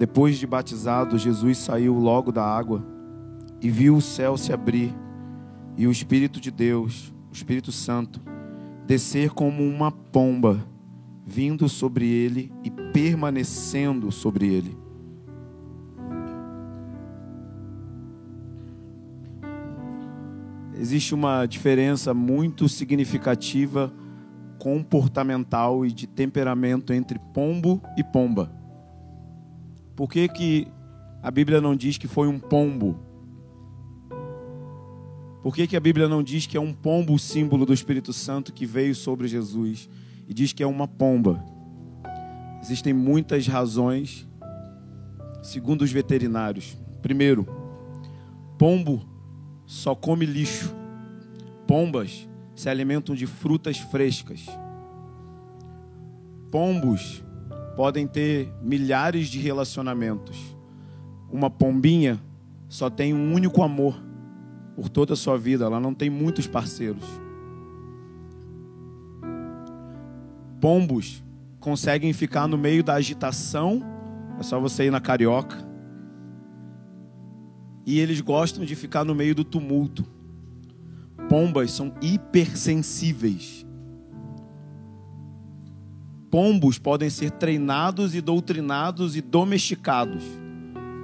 Depois de batizado, Jesus saiu logo da água e viu o céu se abrir e o Espírito de Deus, o Espírito Santo, descer como uma pomba, vindo sobre ele e permanecendo sobre ele. Existe uma diferença muito significativa comportamental e de temperamento entre pombo e pomba. Por que, que a Bíblia não diz que foi um pombo? Por que, que a Bíblia não diz que é um pombo o símbolo do Espírito Santo que veio sobre Jesus e diz que é uma pomba? Existem muitas razões, segundo os veterinários. Primeiro, pombo só come lixo. Pombas se alimentam de frutas frescas. Pombos podem ter milhares de relacionamentos. Uma pombinha só tem um único amor por toda a sua vida, ela não tem muitos parceiros. Pombos conseguem ficar no meio da agitação, é só você ir na carioca. E eles gostam de ficar no meio do tumulto pombas são hipersensíveis. Pombos podem ser treinados e doutrinados e domesticados.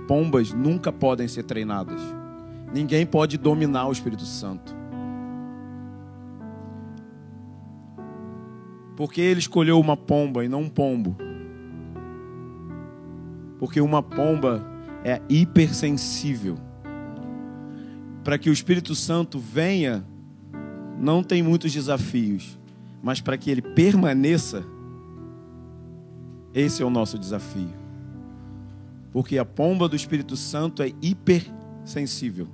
Pombas nunca podem ser treinadas. Ninguém pode dominar o Espírito Santo. Porque ele escolheu uma pomba e não um pombo? Porque uma pomba é hipersensível. Para que o Espírito Santo venha não tem muitos desafios, mas para que ele permaneça, esse é o nosso desafio. Porque a pomba do Espírito Santo é hipersensível.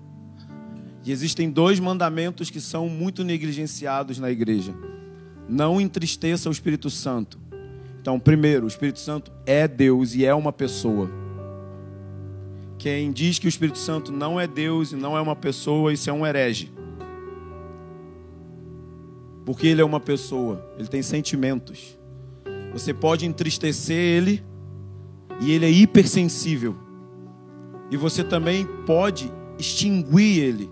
E existem dois mandamentos que são muito negligenciados na igreja. Não entristeça o Espírito Santo. Então, primeiro, o Espírito Santo é Deus e é uma pessoa. Quem diz que o Espírito Santo não é Deus e não é uma pessoa, isso é um herege. Porque ele é uma pessoa, ele tem sentimentos. Você pode entristecer ele e ele é hipersensível. E você também pode extinguir ele.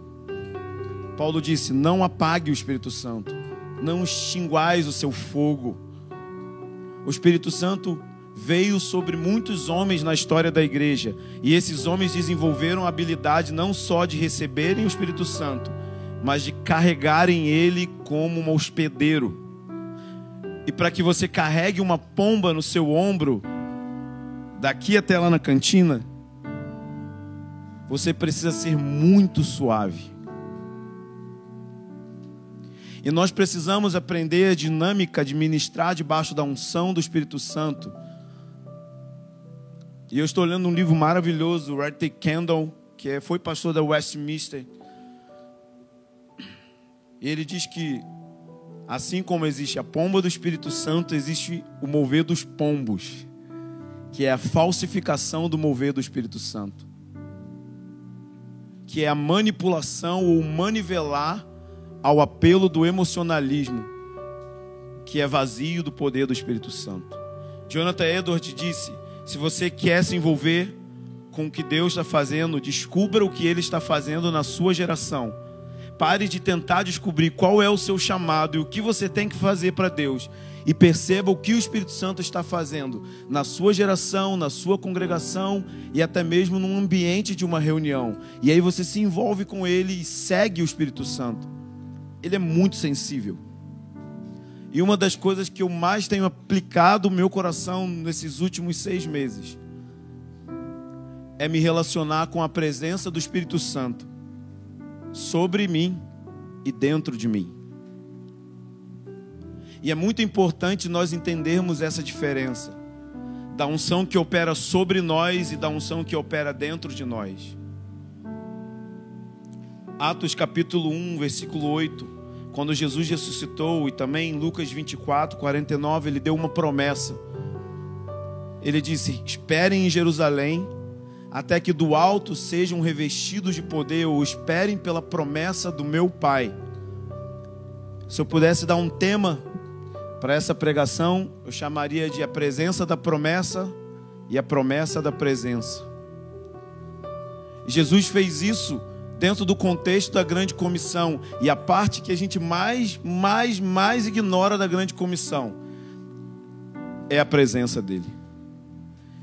Paulo disse: Não apague o Espírito Santo, não extinguais o seu fogo. O Espírito Santo veio sobre muitos homens na história da igreja, e esses homens desenvolveram a habilidade não só de receberem o Espírito Santo, mas de carregarem ele como um hospedeiro. E para que você carregue uma pomba no seu ombro, daqui até lá na cantina, você precisa ser muito suave. E nós precisamos aprender a dinâmica de ministrar debaixo da unção do Espírito Santo. E eu estou lendo um livro maravilhoso, Red. Kendall, que é, foi pastor da Westminster. E ele diz que, assim como existe a pomba do Espírito Santo, existe o mover dos pombos, que é a falsificação do mover do Espírito Santo, que é a manipulação ou manivelar ao apelo do emocionalismo, que é vazio do poder do Espírito Santo. Jonathan Edwards disse: se você quer se envolver com o que Deus está fazendo, descubra o que Ele está fazendo na sua geração Pare de tentar descobrir qual é o seu chamado e o que você tem que fazer para Deus. E perceba o que o Espírito Santo está fazendo na sua geração, na sua congregação e até mesmo no ambiente de uma reunião. E aí você se envolve com ele e segue o Espírito Santo. Ele é muito sensível. E uma das coisas que eu mais tenho aplicado no meu coração nesses últimos seis meses é me relacionar com a presença do Espírito Santo sobre mim e dentro de mim. E é muito importante nós entendermos essa diferença da unção que opera sobre nós e da unção que opera dentro de nós. Atos capítulo 1, versículo 8, quando Jesus ressuscitou, e também em Lucas 24, 49, ele deu uma promessa. Ele disse: Esperem em Jerusalém até que do alto sejam revestidos de poder ou esperem pela promessa do meu Pai. Se eu pudesse dar um tema para essa pregação, eu chamaria de a presença da promessa e a promessa da presença. Jesus fez isso dentro do contexto da grande comissão e a parte que a gente mais, mais, mais ignora da grande comissão é a presença dele.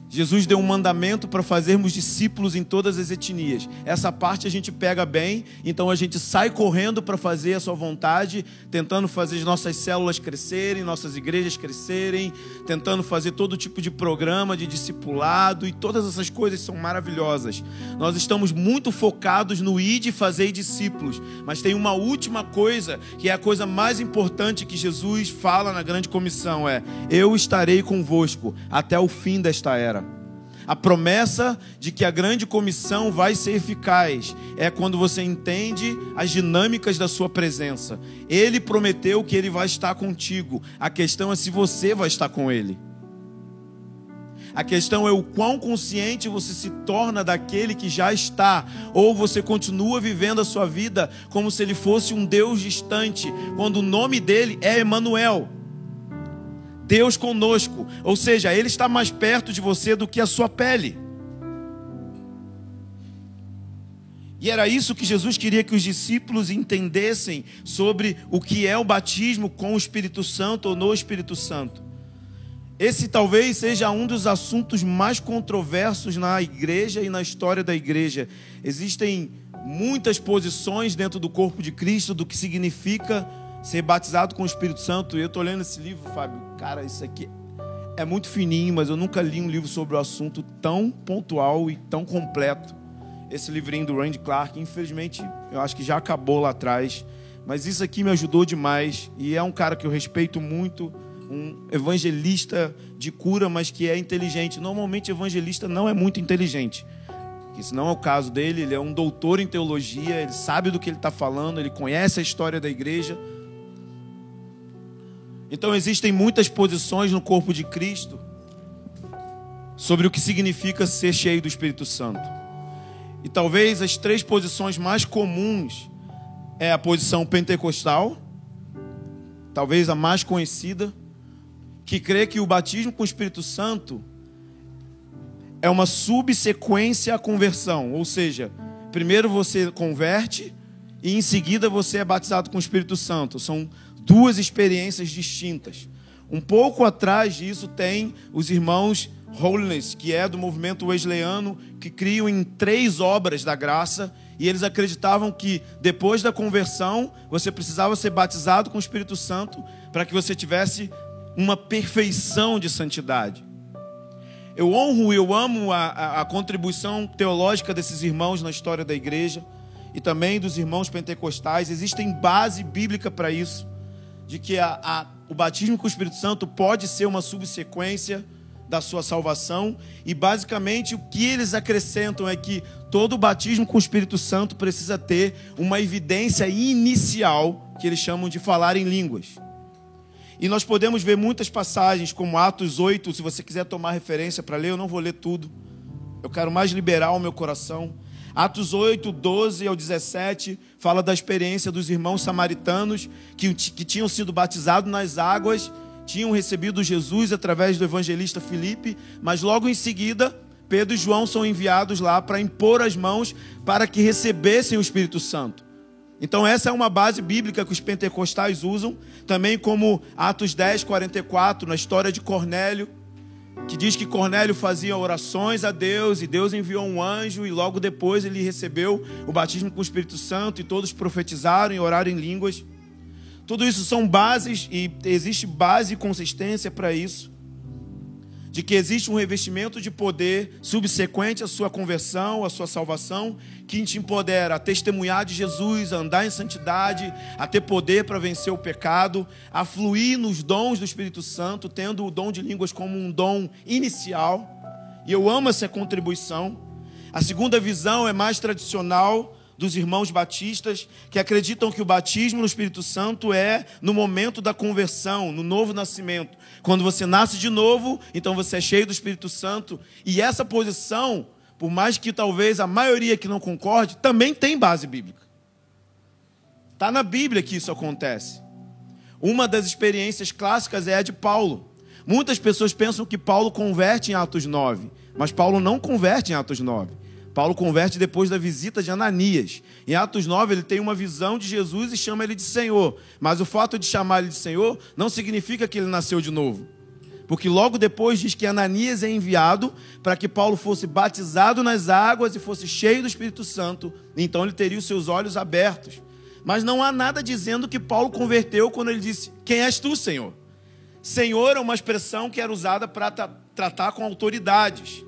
Jesus deu um mandamento para fazermos discípulos em todas as etnias. Essa parte a gente pega bem, então a gente sai correndo para fazer a sua vontade, tentando fazer as nossas células crescerem, nossas igrejas crescerem, tentando fazer todo tipo de programa de discipulado e todas essas coisas são maravilhosas. Nós estamos muito focados no ir e fazer discípulos, mas tem uma última coisa que é a coisa mais importante que Jesus fala na grande comissão é: eu estarei convosco até o fim desta era a promessa de que a grande comissão vai ser eficaz é quando você entende as dinâmicas da sua presença. Ele prometeu que ele vai estar contigo. A questão é se você vai estar com ele. A questão é o quão consciente você se torna daquele que já está, ou você continua vivendo a sua vida como se ele fosse um Deus distante, quando o nome dele é Emanuel. Deus conosco. Ou seja, Ele está mais perto de você do que a sua pele. E era isso que Jesus queria que os discípulos entendessem sobre o que é o batismo com o Espírito Santo ou no Espírito Santo. Esse talvez seja um dos assuntos mais controversos na igreja e na história da igreja. Existem muitas posições dentro do corpo de Cristo do que significa ser batizado com o Espírito Santo. Eu estou lendo esse livro, Fábio. Cara, isso aqui é muito fininho, mas eu nunca li um livro sobre o assunto tão pontual e tão completo. Esse livrinho do Randy Clark, infelizmente, eu acho que já acabou lá atrás. Mas isso aqui me ajudou demais. E é um cara que eu respeito muito, um evangelista de cura, mas que é inteligente. Normalmente, evangelista não é muito inteligente. Esse não é o caso dele, ele é um doutor em teologia, ele sabe do que ele está falando, ele conhece a história da igreja então existem muitas posições no corpo de Cristo sobre o que significa ser cheio do Espírito Santo. E talvez as três posições mais comuns é a posição pentecostal, talvez a mais conhecida, que crê que o batismo com o Espírito Santo é uma subsequência à conversão, ou seja, primeiro você converte e em seguida você é batizado com o Espírito Santo. São duas experiências distintas. Um pouco atrás disso tem os irmãos Holiness, que é do movimento wesleyano, que criam em três obras da graça, e eles acreditavam que depois da conversão você precisava ser batizado com o Espírito Santo para que você tivesse uma perfeição de santidade. Eu honro e eu amo a, a, a contribuição teológica desses irmãos na história da igreja e também dos irmãos pentecostais. Existem base bíblica para isso de que a, a, o batismo com o Espírito Santo pode ser uma subsequência da sua salvação, e basicamente o que eles acrescentam é que todo batismo com o Espírito Santo precisa ter uma evidência inicial, que eles chamam de falar em línguas. E nós podemos ver muitas passagens, como Atos 8, se você quiser tomar referência para ler, eu não vou ler tudo. Eu quero mais liberar o meu coração. Atos 8, 12 ao 17, fala da experiência dos irmãos samaritanos que, que tinham sido batizados nas águas, tinham recebido Jesus através do evangelista Filipe, mas logo em seguida, Pedro e João são enviados lá para impor as mãos para que recebessem o Espírito Santo. Então, essa é uma base bíblica que os pentecostais usam, também como Atos 10, 44, na história de Cornélio, que diz que Cornélio fazia orações a Deus e Deus enviou um anjo e logo depois ele recebeu o batismo com o Espírito Santo e todos profetizaram e oraram em línguas. Tudo isso são bases e existe base e consistência para isso de que existe um revestimento de poder subsequente à sua conversão, à sua salvação, que te empodera a testemunhar de Jesus, a andar em santidade, a ter poder para vencer o pecado, a fluir nos dons do Espírito Santo, tendo o dom de línguas como um dom inicial. E eu amo essa contribuição. A segunda visão é mais tradicional, dos irmãos batistas que acreditam que o batismo no Espírito Santo é no momento da conversão, no novo nascimento. Quando você nasce de novo, então você é cheio do Espírito Santo. E essa posição, por mais que talvez a maioria que não concorde, também tem base bíblica. Está na Bíblia que isso acontece. Uma das experiências clássicas é a de Paulo. Muitas pessoas pensam que Paulo converte em Atos 9, mas Paulo não converte em Atos 9. Paulo converte depois da visita de Ananias. Em Atos 9, ele tem uma visão de Jesus e chama ele de Senhor. Mas o fato de chamar ele de Senhor não significa que ele nasceu de novo. Porque logo depois diz que Ananias é enviado para que Paulo fosse batizado nas águas e fosse cheio do Espírito Santo. Então ele teria os seus olhos abertos. Mas não há nada dizendo que Paulo converteu quando ele disse: Quem és tu, Senhor? Senhor é uma expressão que era usada para tratar com autoridades.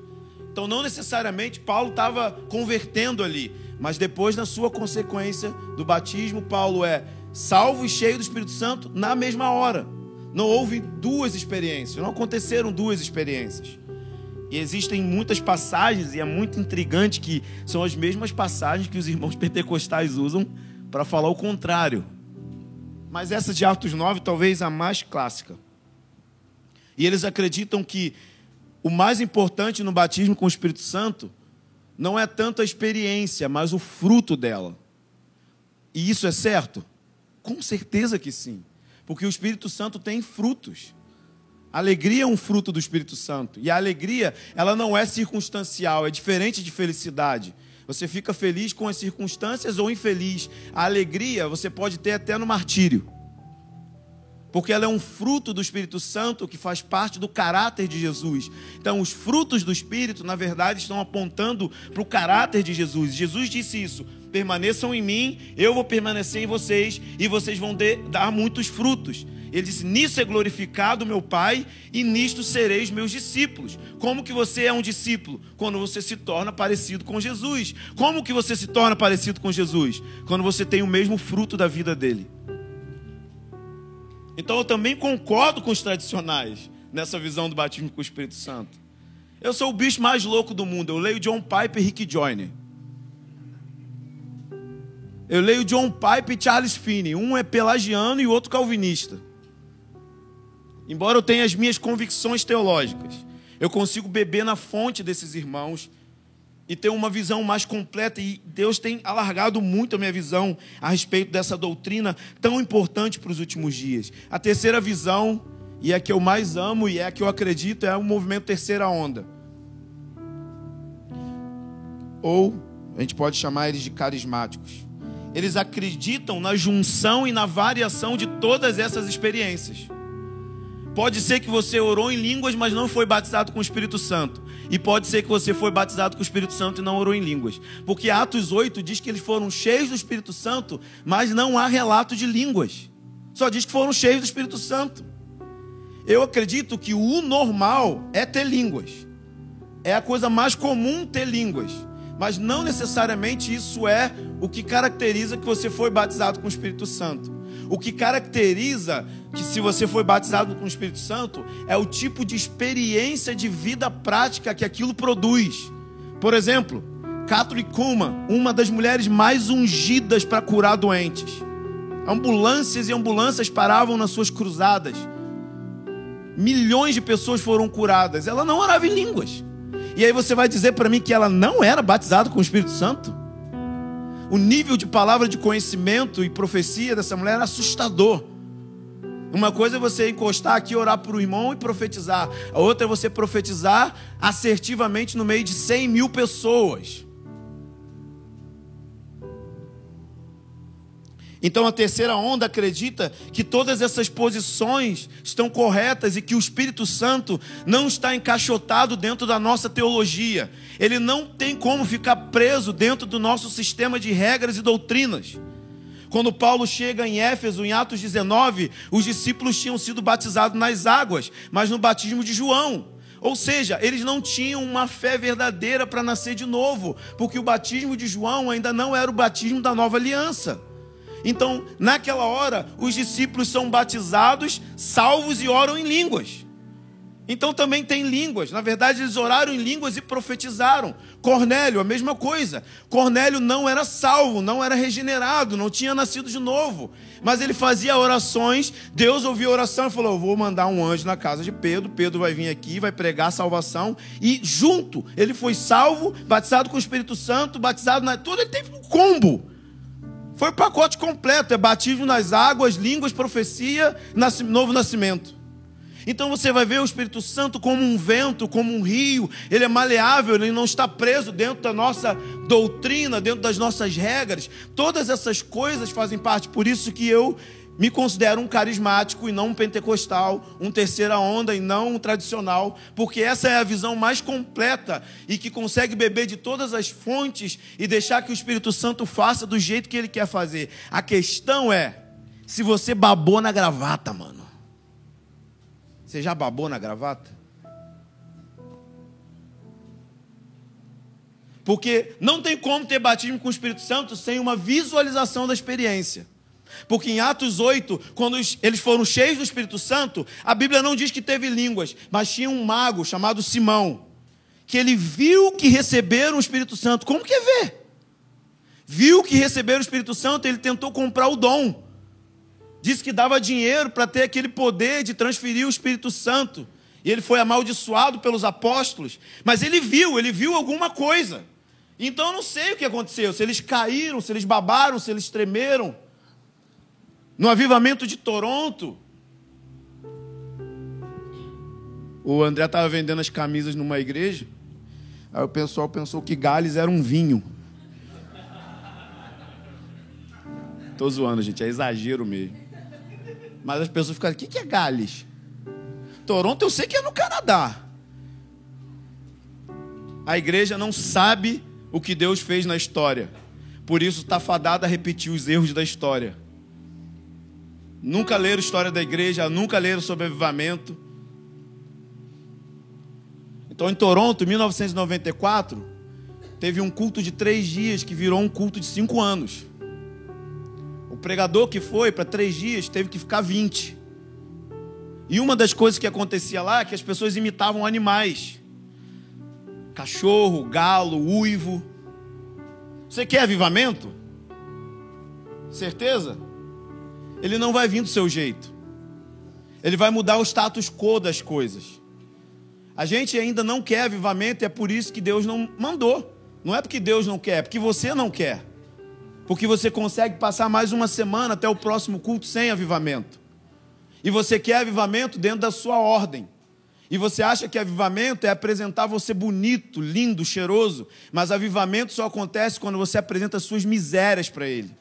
Então, não necessariamente Paulo estava convertendo ali, mas depois, na sua consequência do batismo, Paulo é salvo e cheio do Espírito Santo na mesma hora. Não houve duas experiências, não aconteceram duas experiências. E existem muitas passagens, e é muito intrigante que são as mesmas passagens que os irmãos pentecostais usam para falar o contrário. Mas essa de Atos 9 talvez a mais clássica. E eles acreditam que o mais importante no batismo com o Espírito Santo não é tanto a experiência, mas o fruto dela. E isso é certo? Com certeza que sim. Porque o Espírito Santo tem frutos. A alegria é um fruto do Espírito Santo. E a alegria, ela não é circunstancial, é diferente de felicidade. Você fica feliz com as circunstâncias ou infeliz. A alegria você pode ter até no martírio. Porque ela é um fruto do Espírito Santo que faz parte do caráter de Jesus. Então, os frutos do Espírito, na verdade, estão apontando para o caráter de Jesus. Jesus disse isso: permaneçam em mim, eu vou permanecer em vocês e vocês vão dar muitos frutos. Ele disse: Nisso é glorificado meu Pai e nisto sereis meus discípulos. Como que você é um discípulo? Quando você se torna parecido com Jesus. Como que você se torna parecido com Jesus? Quando você tem o mesmo fruto da vida dele. Então eu também concordo com os tradicionais nessa visão do batismo com o Espírito Santo. Eu sou o bicho mais louco do mundo. Eu leio John Piper e Rick Joyner. Eu leio John Pipe e Charles Finney. Um é pelagiano e o outro calvinista. Embora eu tenha as minhas convicções teológicas, eu consigo beber na fonte desses irmãos e ter uma visão mais completa. E Deus tem alargado muito a minha visão a respeito dessa doutrina tão importante para os últimos dias. A terceira visão, e é a que eu mais amo e é a que eu acredito, é o movimento Terceira Onda. Ou a gente pode chamar eles de carismáticos eles acreditam na junção e na variação de todas essas experiências. Pode ser que você orou em línguas, mas não foi batizado com o Espírito Santo. E pode ser que você foi batizado com o Espírito Santo e não orou em línguas. Porque Atos 8 diz que eles foram cheios do Espírito Santo, mas não há relato de línguas. Só diz que foram cheios do Espírito Santo. Eu acredito que o normal é ter línguas. É a coisa mais comum ter línguas mas não necessariamente isso é o que caracteriza que você foi batizado com o Espírito Santo. O que caracteriza que se você foi batizado com o Espírito Santo é o tipo de experiência de vida prática que aquilo produz. Por exemplo, Catherine Kuma, uma das mulheres mais ungidas para curar doentes. Ambulâncias e ambulâncias paravam nas suas cruzadas. Milhões de pessoas foram curadas. Ela não orava em línguas. E aí você vai dizer para mim que ela não era batizada com o Espírito Santo? O nível de palavra de conhecimento e profecia dessa mulher era assustador. Uma coisa é você encostar aqui, orar para o irmão e profetizar. A outra é você profetizar assertivamente no meio de 100 mil pessoas. Então a terceira onda acredita que todas essas posições estão corretas e que o Espírito Santo não está encaixotado dentro da nossa teologia. Ele não tem como ficar preso dentro do nosso sistema de regras e doutrinas. Quando Paulo chega em Éfeso, em Atos 19, os discípulos tinham sido batizados nas águas, mas no batismo de João. Ou seja, eles não tinham uma fé verdadeira para nascer de novo, porque o batismo de João ainda não era o batismo da nova aliança. Então, naquela hora, os discípulos são batizados, salvos e oram em línguas. Então também tem línguas. Na verdade, eles oraram em línguas e profetizaram. Cornélio, a mesma coisa. Cornélio não era salvo, não era regenerado, não tinha nascido de novo. Mas ele fazia orações. Deus ouviu a oração e falou: vou mandar um anjo na casa de Pedro. Pedro vai vir aqui, vai pregar a salvação. E junto, ele foi salvo, batizado com o Espírito Santo, batizado na. Tudo ele teve um combo. Foi o pacote completo: é batismo nas águas, línguas, profecia, novo nascimento. Então você vai ver o Espírito Santo como um vento, como um rio, ele é maleável, ele não está preso dentro da nossa doutrina, dentro das nossas regras. Todas essas coisas fazem parte, por isso que eu me considero um carismático e não um pentecostal, um terceira onda e não um tradicional, porque essa é a visão mais completa e que consegue beber de todas as fontes e deixar que o Espírito Santo faça do jeito que ele quer fazer. A questão é se você babou na gravata, mano. Você já babou na gravata? Porque não tem como ter batismo com o Espírito Santo sem uma visualização da experiência. Porque em Atos 8, quando eles foram cheios do Espírito Santo, a Bíblia não diz que teve línguas, mas tinha um mago chamado Simão, que ele viu que receberam o Espírito Santo. Como que é ver? Viu que receberam o Espírito Santo, ele tentou comprar o dom. Disse que dava dinheiro para ter aquele poder de transferir o Espírito Santo. E ele foi amaldiçoado pelos apóstolos. Mas ele viu, ele viu alguma coisa. Então eu não sei o que aconteceu. Se eles caíram, se eles babaram, se eles tremeram no avivamento de Toronto. O André estava vendendo as camisas numa igreja. Aí o pessoal pensou que Gales era um vinho. Tô zoando, gente, é exagero mesmo. Mas as pessoas ficam, o que é Gales? Toronto eu sei que é no Canadá. A igreja não sabe o que Deus fez na história. Por isso está fadada a repetir os erros da história. Nunca leram história da igreja, nunca leram sobre avivamento. Então, em Toronto, em 1994, teve um culto de três dias que virou um culto de cinco anos. O pregador que foi para três dias teve que ficar 20. E uma das coisas que acontecia lá é que as pessoas imitavam animais: cachorro, galo, uivo. Você quer avivamento? Certeza? Ele não vai vir do seu jeito. Ele vai mudar o status quo das coisas. A gente ainda não quer avivamento e é por isso que Deus não mandou. Não é porque Deus não quer, é porque você não quer. Porque você consegue passar mais uma semana até o próximo culto sem avivamento. E você quer avivamento dentro da sua ordem. E você acha que avivamento é apresentar você bonito, lindo, cheiroso, mas avivamento só acontece quando você apresenta suas misérias para ele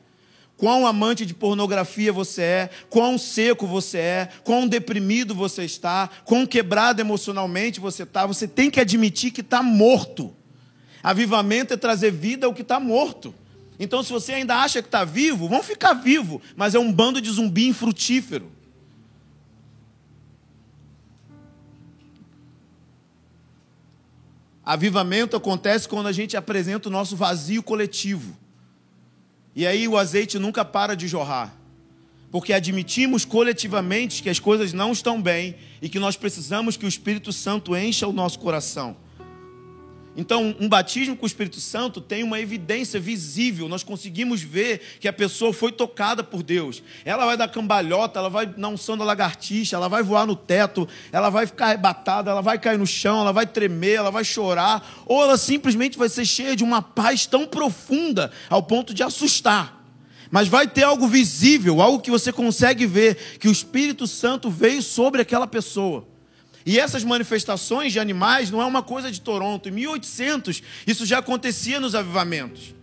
quão amante de pornografia você é, quão seco você é, quão deprimido você está, quão quebrado emocionalmente você está, você tem que admitir que está morto. Avivamento é trazer vida ao que está morto. Então, se você ainda acha que está vivo, vão ficar vivo, mas é um bando de zumbi infrutífero. Avivamento acontece quando a gente apresenta o nosso vazio coletivo. E aí o azeite nunca para de jorrar. Porque admitimos coletivamente que as coisas não estão bem e que nós precisamos que o Espírito Santo encha o nosso coração. Então, um batismo com o Espírito Santo tem uma evidência visível. Nós conseguimos ver que a pessoa foi tocada por Deus. Ela vai dar cambalhota, ela vai na unção da lagartixa, ela vai voar no teto, ela vai ficar arrebatada, ela vai cair no chão, ela vai tremer, ela vai chorar, ou ela simplesmente vai ser cheia de uma paz tão profunda ao ponto de assustar. Mas vai ter algo visível, algo que você consegue ver, que o Espírito Santo veio sobre aquela pessoa. E essas manifestações de animais não é uma coisa de Toronto. Em 1800, isso já acontecia nos avivamentos.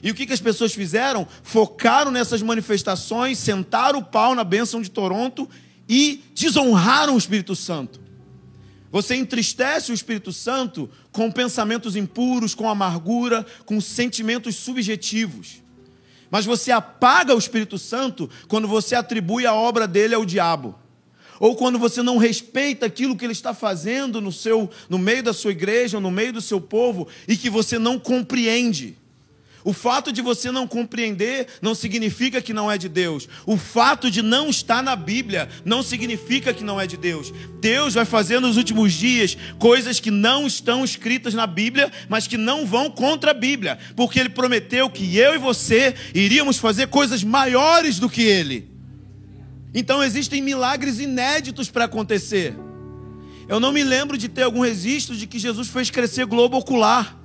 E o que, que as pessoas fizeram? Focaram nessas manifestações, sentaram o pau na bênção de Toronto e desonraram o Espírito Santo. Você entristece o Espírito Santo com pensamentos impuros, com amargura, com sentimentos subjetivos. Mas você apaga o Espírito Santo quando você atribui a obra dele ao diabo ou quando você não respeita aquilo que ele está fazendo no seu no meio da sua igreja, no meio do seu povo e que você não compreende. O fato de você não compreender não significa que não é de Deus. O fato de não estar na Bíblia não significa que não é de Deus. Deus vai fazer nos últimos dias coisas que não estão escritas na Bíblia, mas que não vão contra a Bíblia, porque Ele prometeu que eu e você iríamos fazer coisas maiores do que Ele. Então existem milagres inéditos para acontecer. Eu não me lembro de ter algum registro de que Jesus fez crescer globo ocular.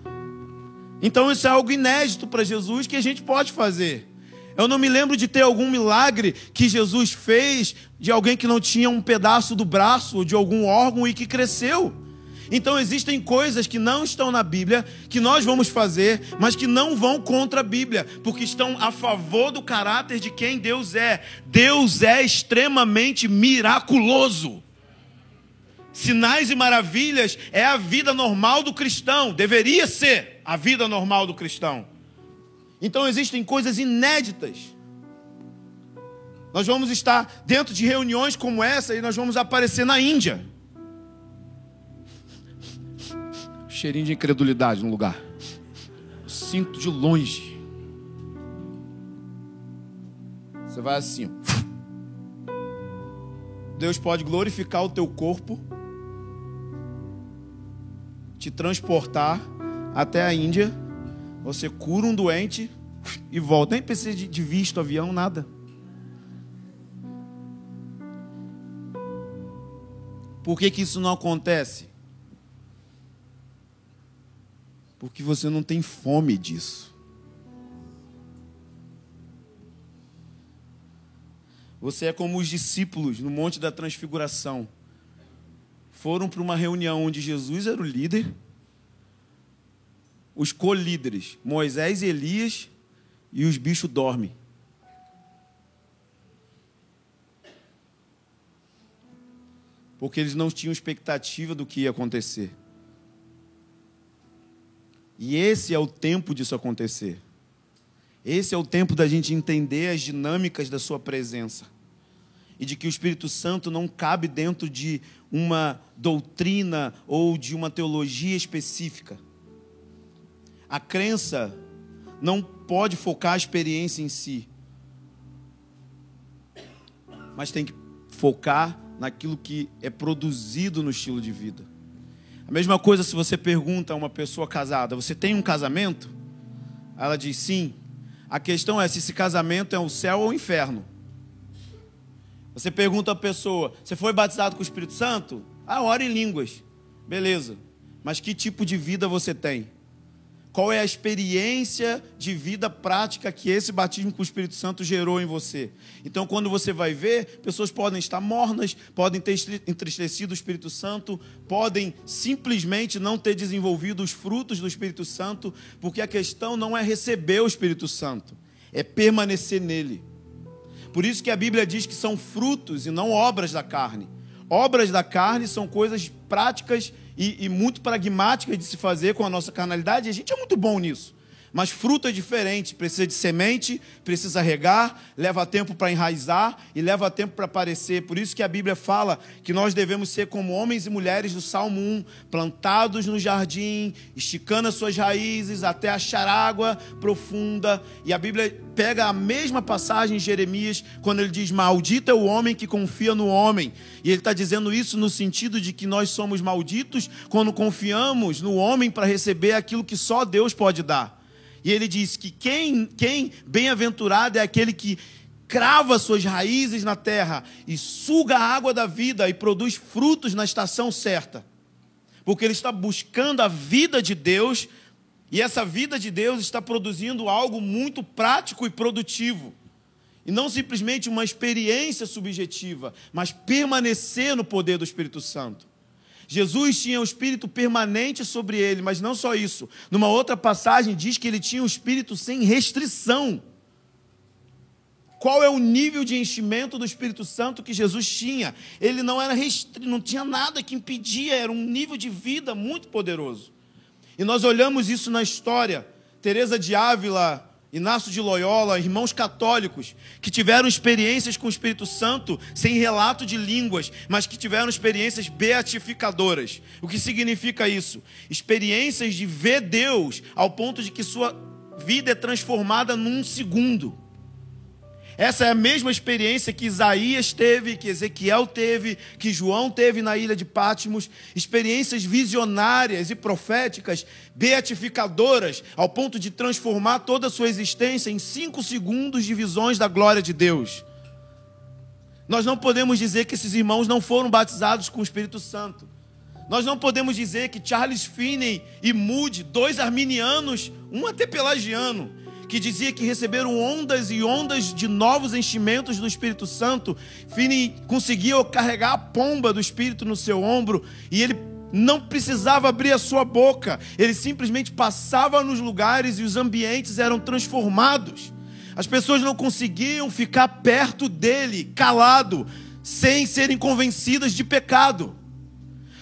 Então isso é algo inédito para Jesus que a gente pode fazer. Eu não me lembro de ter algum milagre que Jesus fez de alguém que não tinha um pedaço do braço ou de algum órgão e que cresceu. Então existem coisas que não estão na Bíblia, que nós vamos fazer, mas que não vão contra a Bíblia, porque estão a favor do caráter de quem Deus é. Deus é extremamente miraculoso. Sinais e maravilhas é a vida normal do cristão, deveria ser a vida normal do cristão. Então existem coisas inéditas. Nós vamos estar dentro de reuniões como essa e nós vamos aparecer na Índia. Cheirinho de incredulidade no lugar. Eu sinto de longe. Você vai assim. Deus pode glorificar o teu corpo, te transportar até a Índia você cura um doente e volta. Nem precisa de visto, avião, nada. Por que, que isso não acontece? Porque você não tem fome disso. Você é como os discípulos no Monte da Transfiguração. Foram para uma reunião onde Jesus era o líder os colíderes, Moisés e Elias, e os bichos dormem. Porque eles não tinham expectativa do que ia acontecer. E esse é o tempo disso acontecer. Esse é o tempo da gente entender as dinâmicas da sua presença. E de que o Espírito Santo não cabe dentro de uma doutrina ou de uma teologia específica. A crença não pode focar a experiência em si, mas tem que focar naquilo que é produzido no estilo de vida. A mesma coisa se você pergunta a uma pessoa casada: Você tem um casamento? Ela diz sim. A questão é se esse casamento é o céu ou o inferno. Você pergunta a pessoa: Você foi batizado com o Espírito Santo? Ah, ora em línguas. Beleza. Mas que tipo de vida você tem? Qual é a experiência de vida prática que esse batismo com o Espírito Santo gerou em você. Então, quando você vai ver, pessoas podem estar mornas, podem ter entristecido o Espírito Santo, podem simplesmente não ter desenvolvido os frutos do Espírito Santo, porque a questão não é receber o Espírito Santo, é permanecer nele. Por isso que a Bíblia diz que são frutos e não obras da carne. Obras da carne são coisas práticas e, e muito pragmáticas de se fazer com a nossa carnalidade, e a gente é muito bom nisso. Mas fruto é diferente, precisa de semente, precisa regar, leva tempo para enraizar e leva tempo para aparecer. Por isso que a Bíblia fala que nós devemos ser como homens e mulheres do Salmo 1, plantados no jardim, esticando as suas raízes até achar água profunda. E a Bíblia pega a mesma passagem em Jeremias, quando ele diz: Maldito é o homem que confia no homem. E ele está dizendo isso no sentido de que nós somos malditos quando confiamos no homem para receber aquilo que só Deus pode dar. E ele diz que quem, quem bem-aventurado é aquele que crava suas raízes na terra e suga a água da vida e produz frutos na estação certa. Porque ele está buscando a vida de Deus e essa vida de Deus está produzindo algo muito prático e produtivo. E não simplesmente uma experiência subjetiva, mas permanecer no poder do Espírito Santo. Jesus tinha o espírito permanente sobre ele, mas não só isso. Numa outra passagem diz que ele tinha o espírito sem restrição. Qual é o nível de enchimento do Espírito Santo que Jesus tinha? Ele não era restrito, não tinha nada que impedia, era um nível de vida muito poderoso. E nós olhamos isso na história. Teresa de Ávila Inácio de Loyola, irmãos católicos que tiveram experiências com o Espírito Santo sem relato de línguas, mas que tiveram experiências beatificadoras. O que significa isso? Experiências de ver Deus ao ponto de que sua vida é transformada num segundo. Essa é a mesma experiência que Isaías teve, que Ezequiel teve, que João teve na ilha de Pátimos, experiências visionárias e proféticas, beatificadoras, ao ponto de transformar toda a sua existência em cinco segundos de visões da glória de Deus. Nós não podemos dizer que esses irmãos não foram batizados com o Espírito Santo. Nós não podemos dizer que Charles Finney e Moody, dois arminianos, um até pelagiano, que dizia que receberam ondas e ondas de novos enchimentos do Espírito Santo. Fini conseguia carregar a pomba do Espírito no seu ombro e ele não precisava abrir a sua boca, ele simplesmente passava nos lugares e os ambientes eram transformados. As pessoas não conseguiam ficar perto dele, calado, sem serem convencidas de pecado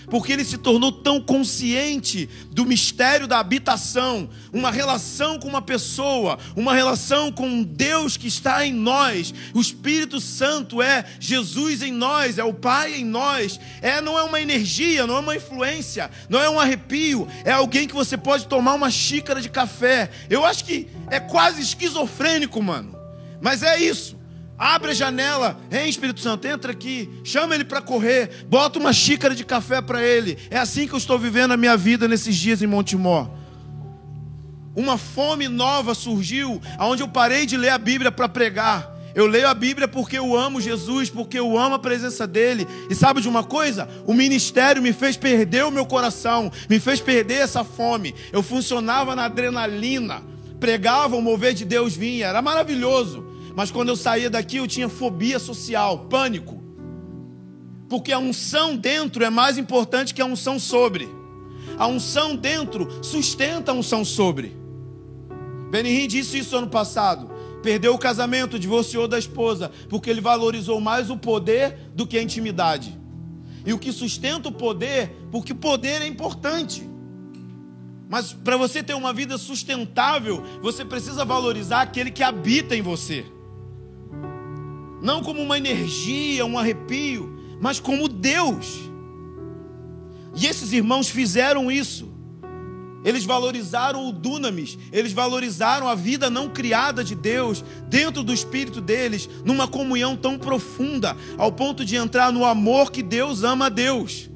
porque ele se tornou tão consciente do mistério da habitação, uma relação com uma pessoa, uma relação com Deus que está em nós. O Espírito Santo é Jesus em nós, é o Pai em nós. É não é uma energia, não é uma influência, não é um arrepio, é alguém que você pode tomar uma xícara de café. Eu acho que é quase esquizofrênico, mano. Mas é isso. Abre a janela, hein, Espírito Santo, entra aqui, chama ele para correr, bota uma xícara de café para ele. É assim que eu estou vivendo a minha vida nesses dias em Montemor. Uma fome nova surgiu, aonde eu parei de ler a Bíblia para pregar. Eu leio a Bíblia porque eu amo Jesus, porque eu amo a presença dele. E sabe de uma coisa? O ministério me fez perder o meu coração, me fez perder essa fome. Eu funcionava na adrenalina, pregava, o mover de Deus vinha, era maravilhoso. Mas quando eu saía daqui, eu tinha fobia social, pânico. Porque a unção dentro é mais importante que a unção sobre. A unção dentro sustenta a unção sobre. Benihim disse isso ano passado. Perdeu o casamento, divorciou da esposa, porque ele valorizou mais o poder do que a intimidade. E o que sustenta o poder, porque poder é importante. Mas para você ter uma vida sustentável, você precisa valorizar aquele que habita em você não como uma energia, um arrepio, mas como Deus. E esses irmãos fizeram isso. Eles valorizaram o dunamis, eles valorizaram a vida não criada de Deus dentro do espírito deles, numa comunhão tão profunda, ao ponto de entrar no amor que Deus ama a Deus.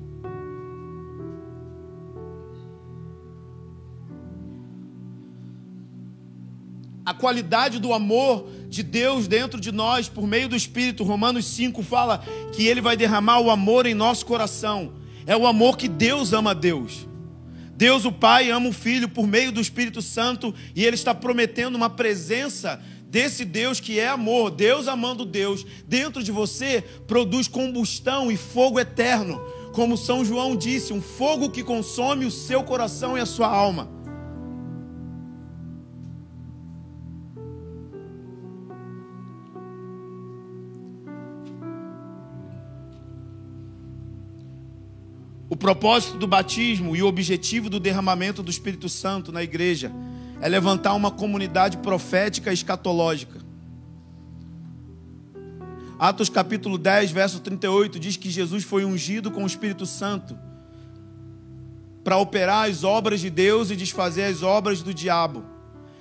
A qualidade do amor de Deus dentro de nós por meio do Espírito. Romanos 5 fala que ele vai derramar o amor em nosso coração. É o amor que Deus ama a Deus. Deus, o Pai, ama o Filho por meio do Espírito Santo e ele está prometendo uma presença desse Deus que é amor. Deus amando Deus dentro de você produz combustão e fogo eterno. Como São João disse, um fogo que consome o seu coração e a sua alma. Propósito do batismo e o objetivo do derramamento do Espírito Santo na igreja é levantar uma comunidade profética e escatológica. Atos capítulo 10, verso 38 diz que Jesus foi ungido com o Espírito Santo para operar as obras de Deus e desfazer as obras do diabo.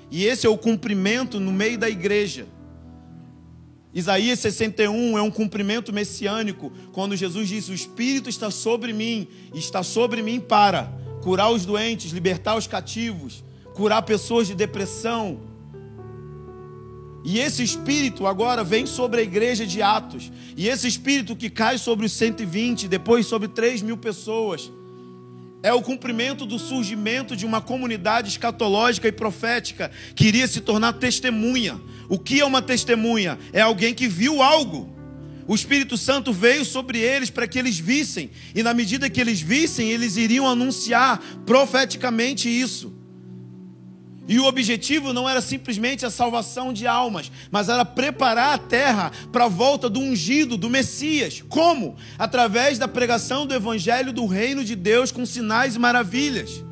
E esse é o cumprimento no meio da igreja. Isaías 61 é um cumprimento messiânico, quando Jesus disse: O Espírito está sobre mim, está sobre mim para curar os doentes, libertar os cativos, curar pessoas de depressão. E esse Espírito agora vem sobre a igreja de Atos, e esse Espírito que cai sobre os 120, depois sobre 3 mil pessoas, é o cumprimento do surgimento de uma comunidade escatológica e profética que iria se tornar testemunha. O que é uma testemunha? É alguém que viu algo. O Espírito Santo veio sobre eles para que eles vissem, e na medida que eles vissem, eles iriam anunciar profeticamente isso. E o objetivo não era simplesmente a salvação de almas, mas era preparar a terra para a volta do ungido, do Messias. Como? Através da pregação do evangelho do reino de Deus com sinais e maravilhas.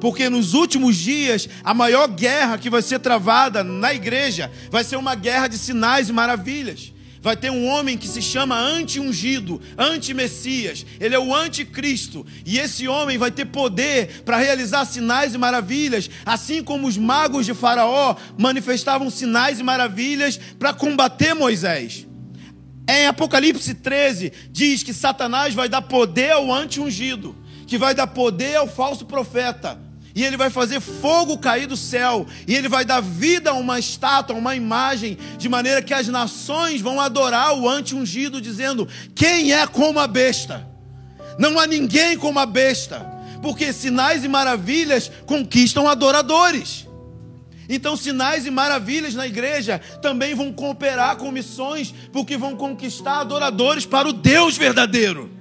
Porque nos últimos dias, a maior guerra que vai ser travada na igreja vai ser uma guerra de sinais e maravilhas. Vai ter um homem que se chama anti-ungido, anti-messias. Ele é o anticristo. E esse homem vai ter poder para realizar sinais e maravilhas, assim como os magos de Faraó manifestavam sinais e maravilhas para combater Moisés. Em Apocalipse 13, diz que Satanás vai dar poder ao anti-ungido, que vai dar poder ao falso profeta e ele vai fazer fogo cair do céu, e ele vai dar vida a uma estátua, a uma imagem, de maneira que as nações vão adorar o anti-ungido, dizendo: Quem é como a besta? Não há ninguém como a besta, porque sinais e maravilhas conquistam adoradores. Então, sinais e maravilhas na igreja também vão cooperar com missões, porque vão conquistar adoradores para o Deus verdadeiro.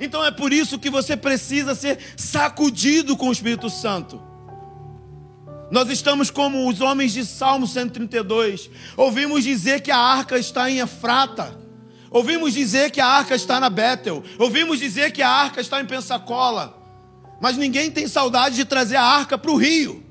Então, é por isso que você precisa ser sacudido com o Espírito Santo. Nós estamos como os homens de Salmo 132. Ouvimos dizer que a arca está em Efrata. Ouvimos dizer que a arca está na Bethel. Ouvimos dizer que a arca está em Pensacola. Mas ninguém tem saudade de trazer a arca para o rio.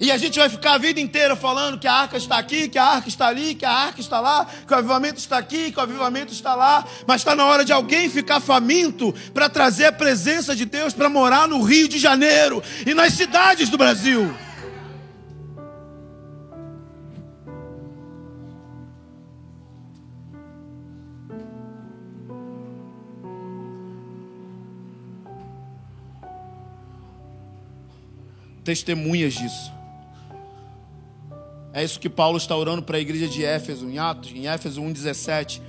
E a gente vai ficar a vida inteira falando que a arca está aqui, que a arca está ali, que a arca está lá, que o avivamento está aqui, que o avivamento está lá. Mas está na hora de alguém ficar faminto para trazer a presença de Deus para morar no Rio de Janeiro e nas cidades do Brasil. Testemunhas disso. É isso que Paulo está orando para a igreja de Éfeso, em Atos, em Éfeso 1,17,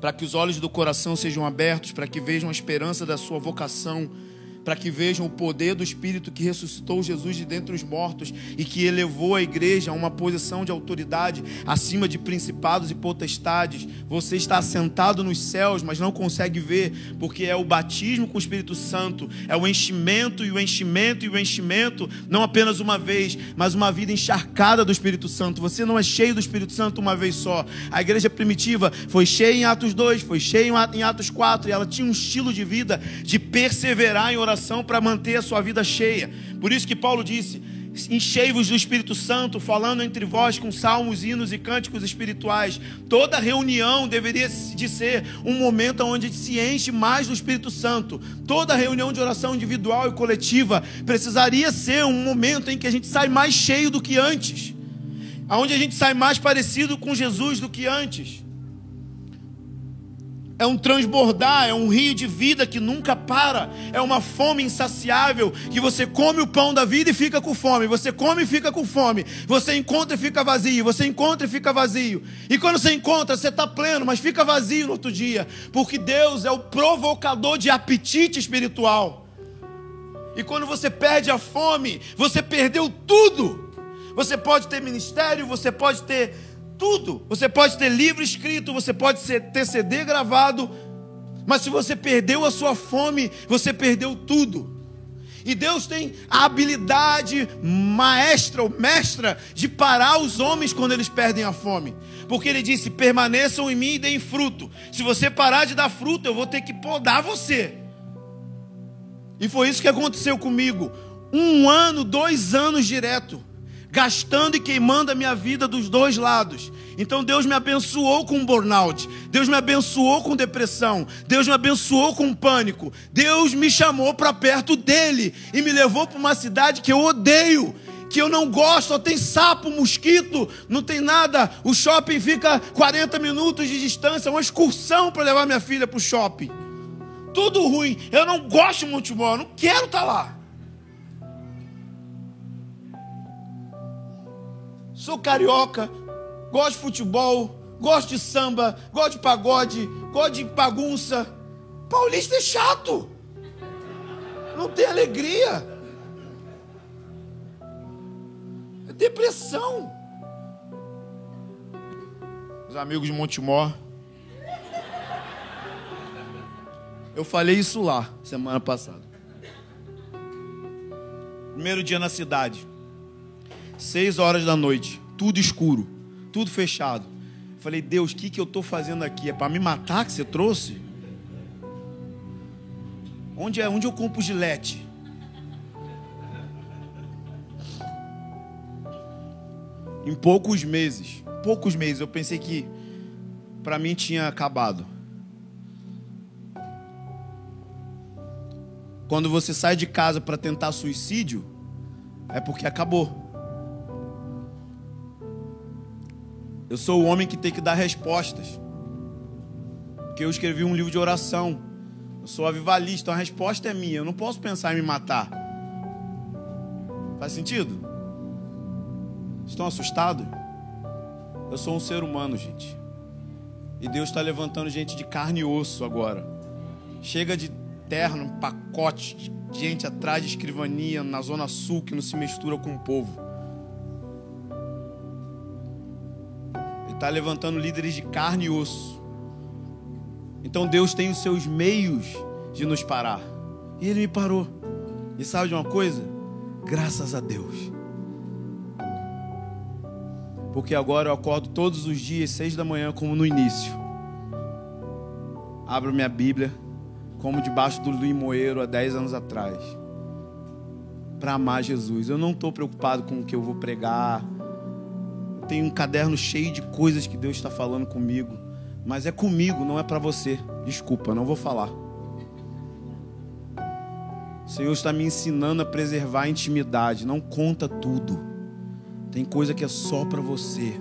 para que os olhos do coração sejam abertos, para que vejam a esperança da sua vocação para que vejam o poder do Espírito que ressuscitou Jesus de dentre os mortos e que elevou a igreja a uma posição de autoridade acima de principados e potestades. Você está assentado nos céus, mas não consegue ver, porque é o batismo com o Espírito Santo, é o enchimento e o enchimento e o enchimento, não apenas uma vez, mas uma vida encharcada do Espírito Santo. Você não é cheio do Espírito Santo uma vez só. A igreja primitiva foi cheia em Atos 2, foi cheia em Atos 4, e ela tinha um estilo de vida de perseverar em oração para manter a sua vida cheia. Por isso que Paulo disse: enchei-vos do Espírito Santo, falando entre vós com salmos, hinos e cânticos espirituais. Toda reunião deveria de ser um momento onde se enche mais do Espírito Santo. Toda reunião de oração individual e coletiva precisaria ser um momento em que a gente sai mais cheio do que antes. Aonde a gente sai mais parecido com Jesus do que antes é um transbordar, é um rio de vida que nunca para, é uma fome insaciável que você come o pão da vida e fica com fome, você come e fica com fome, você encontra e fica vazio, você encontra e fica vazio, e quando você encontra, você está pleno, mas fica vazio no outro dia, porque Deus é o provocador de apetite espiritual. E quando você perde a fome, você perdeu tudo. Você pode ter ministério, você pode ter tudo. Você pode ter livro escrito, você pode ter CD gravado, mas se você perdeu a sua fome, você perdeu tudo. E Deus tem a habilidade maestra ou mestra de parar os homens quando eles perdem a fome. Porque ele disse: permaneçam em mim e deem fruto. Se você parar de dar fruto, eu vou ter que podar você. E foi isso que aconteceu comigo. Um ano, dois anos direto gastando e queimando a minha vida dos dois lados. Então Deus me abençoou com burnout, Deus me abençoou com depressão, Deus me abençoou com pânico. Deus me chamou para perto dele e me levou para uma cidade que eu odeio, que eu não gosto, só tem sapo, mosquito, não tem nada. O shopping fica 40 minutos de distância, uma excursão para levar minha filha para o shopping. Tudo ruim. Eu não gosto de Montemor, não quero estar tá lá. Sou carioca, gosto de futebol, gosto de samba, gosto de pagode, gosto de bagunça. Paulista é chato. Não tem alegria. É depressão. Os amigos de Montemor. Eu falei isso lá semana passada. Primeiro dia na cidade. Seis horas da noite, tudo escuro, tudo fechado. Falei, Deus, o que, que eu estou fazendo aqui? É para me matar que você trouxe? Onde é? Onde eu compro gilete? Em poucos meses, poucos meses, eu pensei que para mim tinha acabado. Quando você sai de casa para tentar suicídio, é porque acabou. Eu sou o homem que tem que dar respostas. Porque eu escrevi um livro de oração. Eu sou avivalista, a resposta é minha. Eu não posso pensar em me matar. Faz sentido? Estão assustados? Eu sou um ser humano, gente. E Deus está levantando gente de carne e osso agora. Chega de terno, pacote de gente atrás de escrivania na Zona Sul que não se mistura com o povo. Está levantando líderes de carne e osso. Então Deus tem os seus meios de nos parar. E Ele me parou. E sabe de uma coisa? Graças a Deus. Porque agora eu acordo todos os dias, seis da manhã, como no início. Abro minha Bíblia, como debaixo do limoeiro há dez anos atrás. Para amar Jesus. Eu não estou preocupado com o que eu vou pregar. Tenho um caderno cheio de coisas que Deus está falando comigo. Mas é comigo, não é para você. Desculpa, não vou falar. O Senhor está me ensinando a preservar a intimidade. Não conta tudo. Tem coisa que é só para você.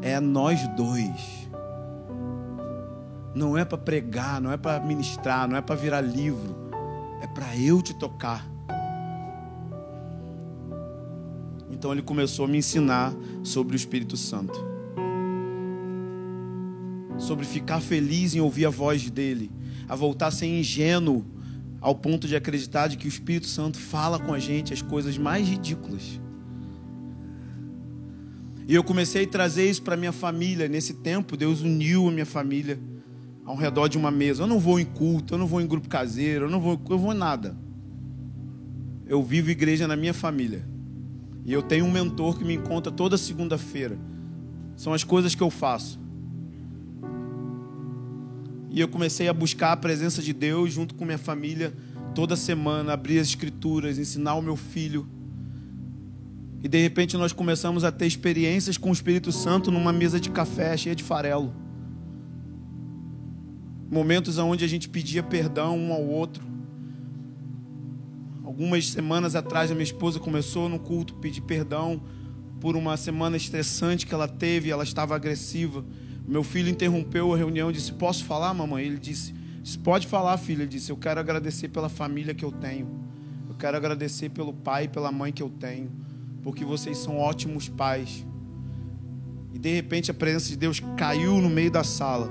É nós dois. Não é para pregar, não é para ministrar, não é para virar livro. É para eu te tocar. Então ele começou a me ensinar sobre o Espírito Santo. Sobre ficar feliz em ouvir a voz dele, a voltar a ser ingênuo ao ponto de acreditar de que o Espírito Santo fala com a gente as coisas mais ridículas. E eu comecei a trazer isso para minha família. Nesse tempo, Deus uniu a minha família ao redor de uma mesa. Eu não vou em culto, eu não vou em grupo caseiro, eu não vou, eu vou em nada. Eu vivo igreja na minha família. E eu tenho um mentor que me encontra toda segunda-feira. São as coisas que eu faço. E eu comecei a buscar a presença de Deus junto com minha família toda semana, abrir as escrituras, ensinar o meu filho. E de repente nós começamos a ter experiências com o Espírito Santo numa mesa de café cheia de farelo. Momentos onde a gente pedia perdão um ao outro. Algumas semanas atrás a minha esposa começou no culto pedir perdão por uma semana estressante que ela teve, ela estava agressiva. Meu filho interrompeu a reunião e disse: Posso falar, mamãe? Ele disse: Pode falar, filho. Ele disse: Eu quero agradecer pela família que eu tenho. Eu quero agradecer pelo pai e pela mãe que eu tenho. Porque vocês são ótimos pais. E de repente a presença de Deus caiu no meio da sala.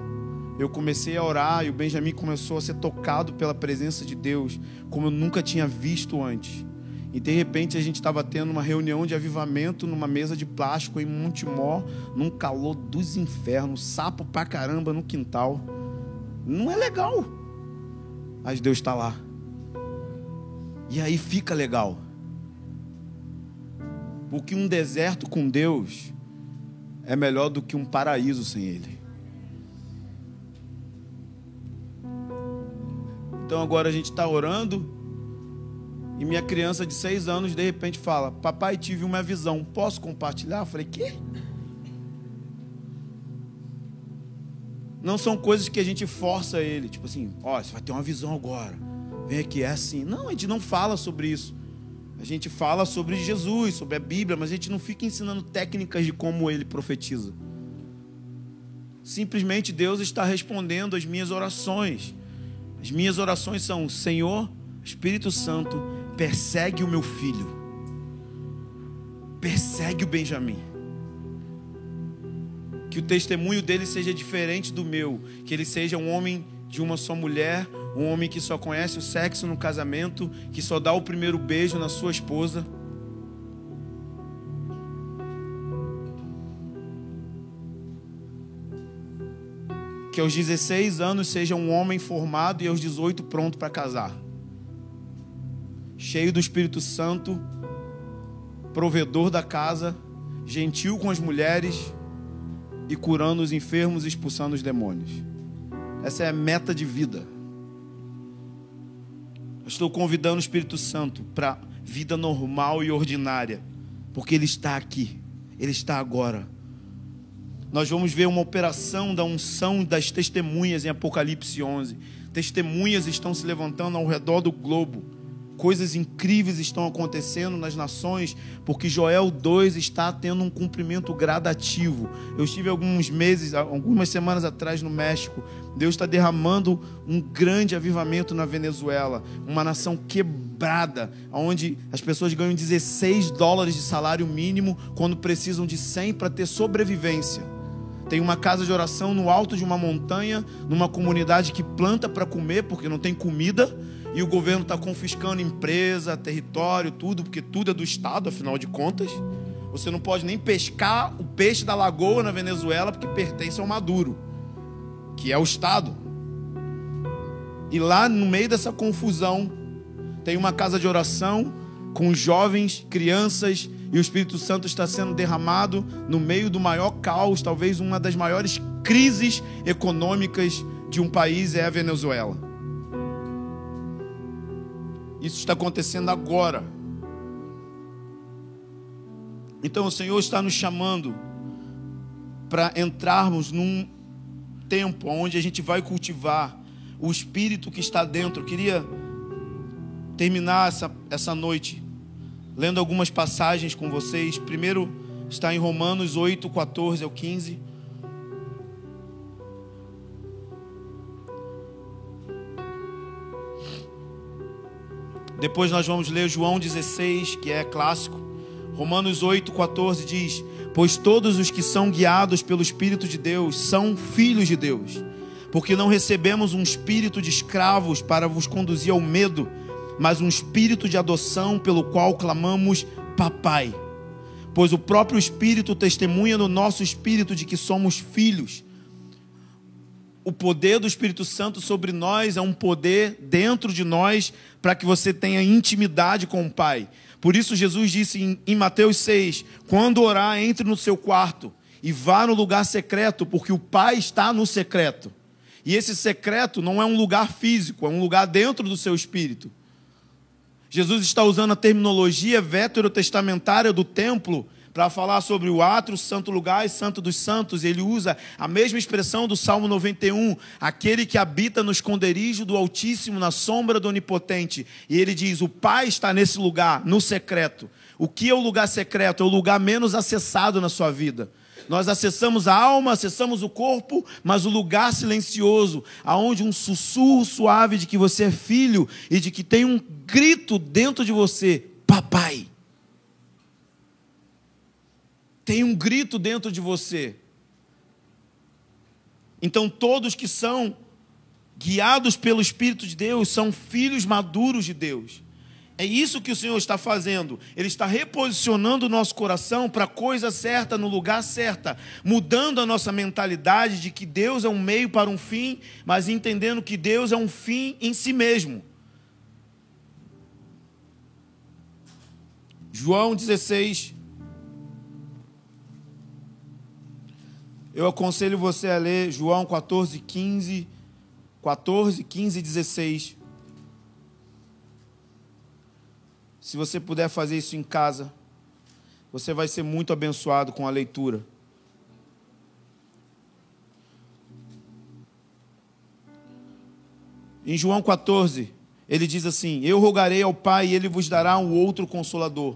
Eu comecei a orar e o Benjamin começou a ser tocado pela presença de Deus, como eu nunca tinha visto antes. E de repente a gente estava tendo uma reunião de avivamento numa mesa de plástico em Montemor, num calor dos infernos, sapo pra caramba no quintal. Não é legal. Mas Deus está lá. E aí fica legal. Porque um deserto com Deus é melhor do que um paraíso sem Ele. Então agora a gente está orando e minha criança de seis anos, de repente, fala: Papai, tive uma visão, posso compartilhar? Eu falei: Quê? Não são coisas que a gente força ele, tipo assim: Ó, oh, você vai ter uma visão agora, vem aqui, é assim. Não, a gente não fala sobre isso. A gente fala sobre Jesus, sobre a Bíblia, mas a gente não fica ensinando técnicas de como ele profetiza. Simplesmente Deus está respondendo às minhas orações. As minhas orações são: Senhor, Espírito Santo, persegue o meu filho, persegue o Benjamim. Que o testemunho dele seja diferente do meu, que ele seja um homem de uma só mulher, um homem que só conhece o sexo no casamento, que só dá o primeiro beijo na sua esposa. Que aos 16 anos seja um homem formado e aos 18 pronto para casar cheio do Espírito Santo, provedor da casa, gentil com as mulheres e curando os enfermos e expulsando os demônios. Essa é a meta de vida. Eu estou convidando o Espírito Santo para vida normal e ordinária, porque ele está aqui, ele está agora. Nós vamos ver uma operação da unção das testemunhas em Apocalipse 11. Testemunhas estão se levantando ao redor do globo coisas incríveis estão acontecendo nas nações, porque Joel 2 está tendo um cumprimento gradativo. Eu estive alguns meses, algumas semanas atrás no México. Deus está derramando um grande avivamento na Venezuela, uma nação quebrada, onde as pessoas ganham 16 dólares de salário mínimo quando precisam de 100 para ter sobrevivência. Tem uma casa de oração no alto de uma montanha, numa comunidade que planta para comer, porque não tem comida, e o governo está confiscando empresa, território, tudo, porque tudo é do Estado, afinal de contas. Você não pode nem pescar o peixe da lagoa na Venezuela, porque pertence ao Maduro, que é o Estado. E lá no meio dessa confusão, tem uma casa de oração com jovens, crianças, e o Espírito Santo está sendo derramado no meio do maior caos, talvez uma das maiores crises econômicas de um país é a Venezuela. Isso está acontecendo agora. Então o Senhor está nos chamando para entrarmos num tempo onde a gente vai cultivar o espírito que está dentro. Eu queria terminar essa, essa noite lendo algumas passagens com vocês. Primeiro está em Romanos 8, 14 ao 15. Depois nós vamos ler João 16, que é clássico. Romanos 8, 14 diz: Pois todos os que são guiados pelo Espírito de Deus são filhos de Deus. Porque não recebemos um espírito de escravos para vos conduzir ao medo mas um espírito de adoção pelo qual clamamos papai. Pois o próprio Espírito testemunha no nosso espírito de que somos filhos. O poder do Espírito Santo sobre nós é um poder dentro de nós para que você tenha intimidade com o Pai. Por isso, Jesus disse em, em Mateus 6: Quando orar, entre no seu quarto e vá no lugar secreto, porque o Pai está no secreto. E esse secreto não é um lugar físico, é um lugar dentro do seu espírito. Jesus está usando a terminologia veterotestamentária do templo para falar sobre o átrio, santo lugar e santo dos santos. Ele usa a mesma expressão do Salmo 91, aquele que habita no esconderijo do Altíssimo, na sombra do Onipotente. E ele diz: o Pai está nesse lugar, no secreto. O que é o lugar secreto? É o lugar menos acessado na sua vida. Nós acessamos a alma, acessamos o corpo, mas o lugar silencioso, aonde um sussurro suave de que você é filho e de que tem um grito dentro de você, papai. Tem um grito dentro de você. Então todos que são guiados pelo Espírito de Deus são filhos maduros de Deus. É isso que o Senhor está fazendo. Ele está reposicionando o nosso coração para a coisa certa, no lugar certa, mudando a nossa mentalidade de que Deus é um meio para um fim, mas entendendo que Deus é um fim em si mesmo. João 16. Eu aconselho você a ler João 14, 15, 14, 15 e 16. Se você puder fazer isso em casa, você vai ser muito abençoado com a leitura. Em João 14, ele diz assim: Eu rogarei ao Pai e ele vos dará um outro consolador,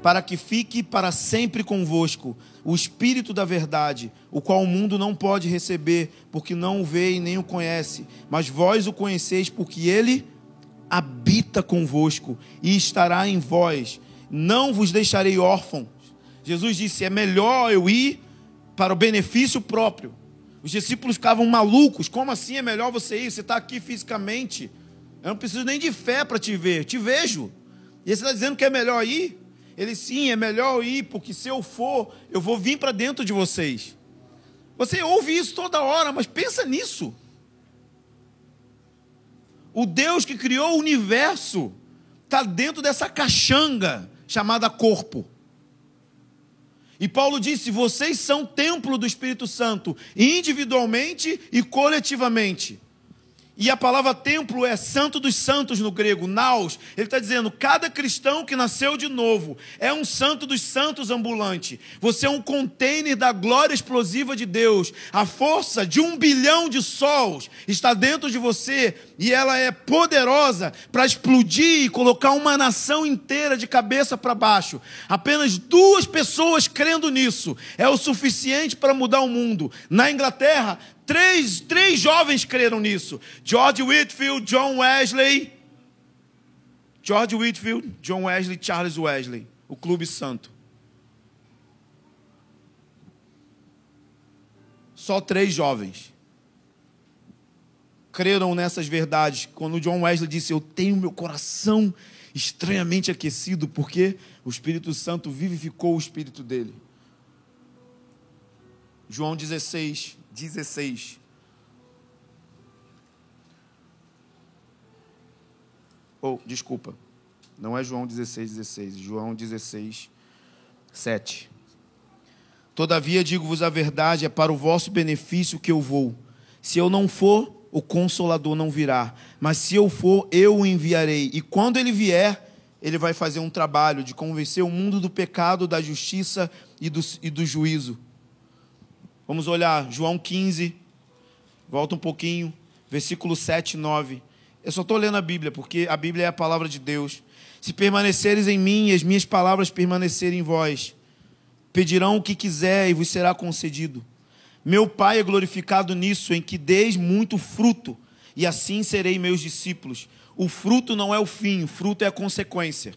para que fique para sempre convosco o Espírito da Verdade, o qual o mundo não pode receber, porque não o vê e nem o conhece, mas vós o conheceis, porque ele habita convosco e estará em vós. Não vos deixarei órfãos. Jesus disse: é melhor eu ir para o benefício próprio. Os discípulos ficavam malucos. Como assim é melhor você ir? Você está aqui fisicamente. Eu não preciso nem de fé para te ver. Te vejo. E você está dizendo que é melhor ir? Ele sim, é melhor ir, porque se eu for, eu vou vir para dentro de vocês. Você ouve isso toda hora, mas pensa nisso. O Deus que criou o universo está dentro dessa caixanga chamada corpo. E Paulo disse: vocês são templo do Espírito Santo, individualmente e coletivamente. E a palavra templo é santo dos santos no grego, naus. Ele está dizendo: cada cristão que nasceu de novo é um santo dos santos ambulante. Você é um container da glória explosiva de Deus. A força de um bilhão de sols está dentro de você e ela é poderosa para explodir e colocar uma nação inteira de cabeça para baixo. Apenas duas pessoas crendo nisso é o suficiente para mudar o mundo. Na Inglaterra, Três, três jovens creram nisso: George Whitfield, John Wesley. George Whitfield, John Wesley, Charles Wesley, o Clube Santo. Só três jovens creram nessas verdades. Quando John Wesley disse: Eu tenho meu coração estranhamente aquecido, porque o Espírito Santo vivificou o espírito dele. João 16, 16. Ou, oh, desculpa, não é João 16, 16, João 16, 7. Todavia digo-vos a verdade, é para o vosso benefício que eu vou. Se eu não for, o consolador não virá. Mas se eu for, eu o enviarei. E quando ele vier, ele vai fazer um trabalho de convencer o mundo do pecado, da justiça e do, e do juízo. Vamos olhar João 15, volta um pouquinho, versículo 7 e 9. Eu só estou lendo a Bíblia, porque a Bíblia é a palavra de Deus. Se permaneceres em mim e as minhas palavras permanecerem em vós, pedirão o que quiser e vos será concedido. Meu Pai é glorificado nisso, em que deis muito fruto, e assim serei meus discípulos. O fruto não é o fim, o fruto é a consequência.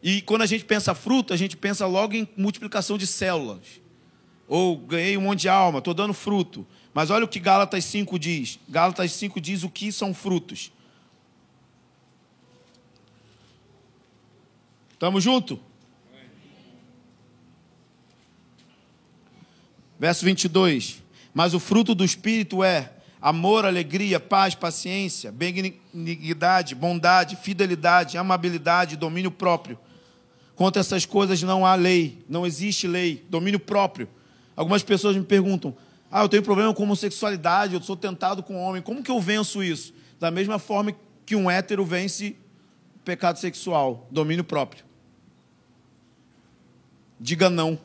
E quando a gente pensa fruto, a gente pensa logo em multiplicação de células. Ou ganhei um monte de alma, estou dando fruto. Mas olha o que Gálatas 5 diz. Gálatas 5 diz o que são frutos. Estamos junto? Verso 22. Mas o fruto do Espírito é amor, alegria, paz, paciência, benignidade, bondade, fidelidade, amabilidade, domínio próprio. Contra essas coisas não há lei, não existe lei, domínio próprio. Algumas pessoas me perguntam: ah, eu tenho problema com homossexualidade, eu sou tentado com homem. Como que eu venço isso? Da mesma forma que um hétero vence pecado sexual, domínio próprio. Diga não.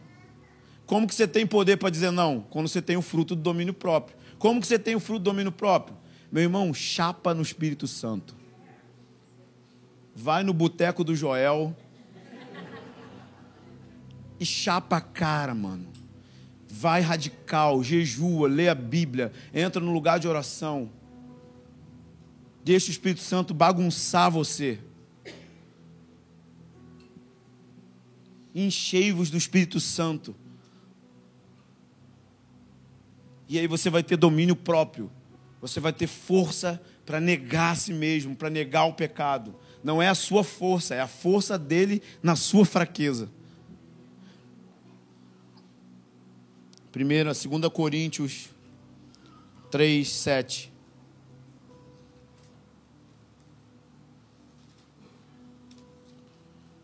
Como que você tem poder para dizer não? Quando você tem o fruto do domínio próprio. Como que você tem o fruto do domínio próprio? Meu irmão, chapa no Espírito Santo. Vai no boteco do Joel e chapa a cara, mano vai radical, jejua, lê a Bíblia, entra no lugar de oração. Deixa o Espírito Santo bagunçar você. Enchei-vos do Espírito Santo. E aí você vai ter domínio próprio. Você vai ter força para negar a si mesmo, para negar o pecado. Não é a sua força, é a força dele na sua fraqueza. Primeira, 2 Coríntios 3, 7.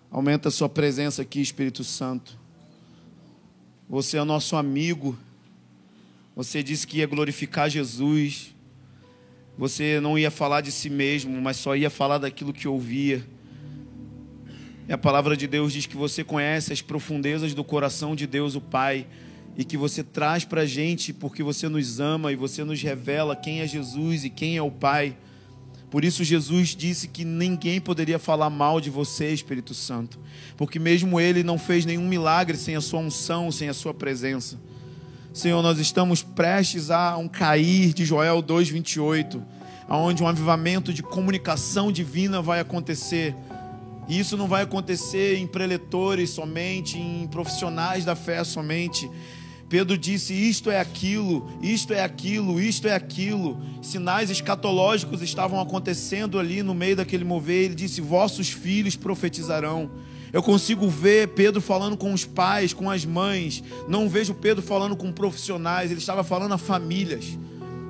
Aumenta a sua presença aqui, Espírito Santo. Você é nosso amigo. Você disse que ia glorificar Jesus. Você não ia falar de si mesmo, mas só ia falar daquilo que ouvia. E a palavra de Deus diz que você conhece as profundezas do coração de Deus, o Pai e que você traz para a gente porque você nos ama e você nos revela quem é Jesus e quem é o Pai. Por isso, Jesus disse que ninguém poderia falar mal de você, Espírito Santo, porque mesmo Ele não fez nenhum milagre sem a Sua unção, sem a Sua presença. Senhor, nós estamos prestes a um cair de Joel 2,28, onde um avivamento de comunicação divina vai acontecer. E isso não vai acontecer em preletores somente, em profissionais da fé somente, Pedro disse: Isto é aquilo, isto é aquilo, isto é aquilo. Sinais escatológicos estavam acontecendo ali no meio daquele mover. Ele disse: Vossos filhos profetizarão. Eu consigo ver Pedro falando com os pais, com as mães. Não vejo Pedro falando com profissionais. Ele estava falando a famílias.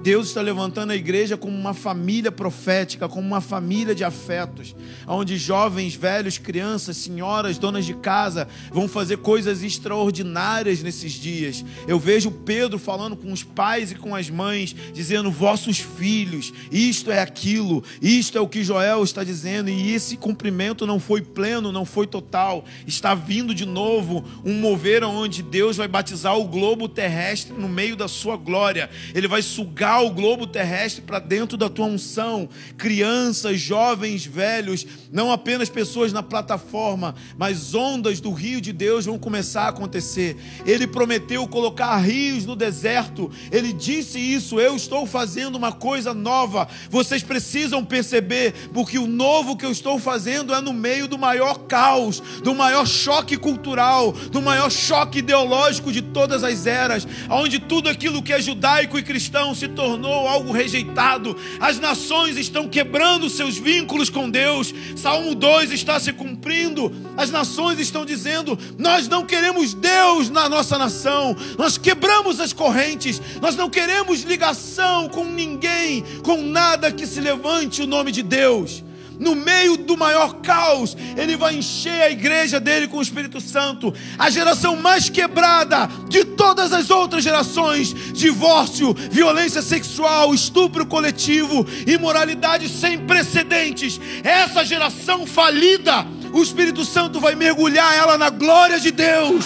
Deus está levantando a igreja como uma família profética, como uma família de afetos, onde jovens, velhos, crianças, senhoras, donas de casa vão fazer coisas extraordinárias nesses dias. Eu vejo Pedro falando com os pais e com as mães, dizendo: Vossos filhos, isto é aquilo, isto é o que Joel está dizendo, e esse cumprimento não foi pleno, não foi total. Está vindo de novo um mover onde Deus vai batizar o globo terrestre no meio da sua glória, ele vai sugar colocar o globo terrestre para dentro da tua unção. Crianças, jovens, velhos, não apenas pessoas na plataforma, mas ondas do rio de Deus vão começar a acontecer. Ele prometeu colocar rios no deserto. Ele disse isso: Eu estou fazendo uma coisa nova. Vocês precisam perceber, porque o novo que eu estou fazendo é no meio do maior caos, do maior choque cultural, do maior choque ideológico de todas as eras, onde tudo aquilo que é judaico e cristão se tornou algo rejeitado. As nações estão quebrando seus vínculos com Deus. Salmo 2 está se cumprindo. As nações estão dizendo: Nós não queremos Deus na nossa nação. Nós quebramos as correntes. Nós não queremos ligação com ninguém, com nada que se levante o nome de Deus no meio do maior caos, Ele vai encher a igreja dele com o Espírito Santo. A geração mais quebrada de todas as outras gerações: divórcio, violência sexual, estupro coletivo, imoralidade sem precedentes. Essa geração falida, o Espírito Santo vai mergulhar ela na glória de Deus.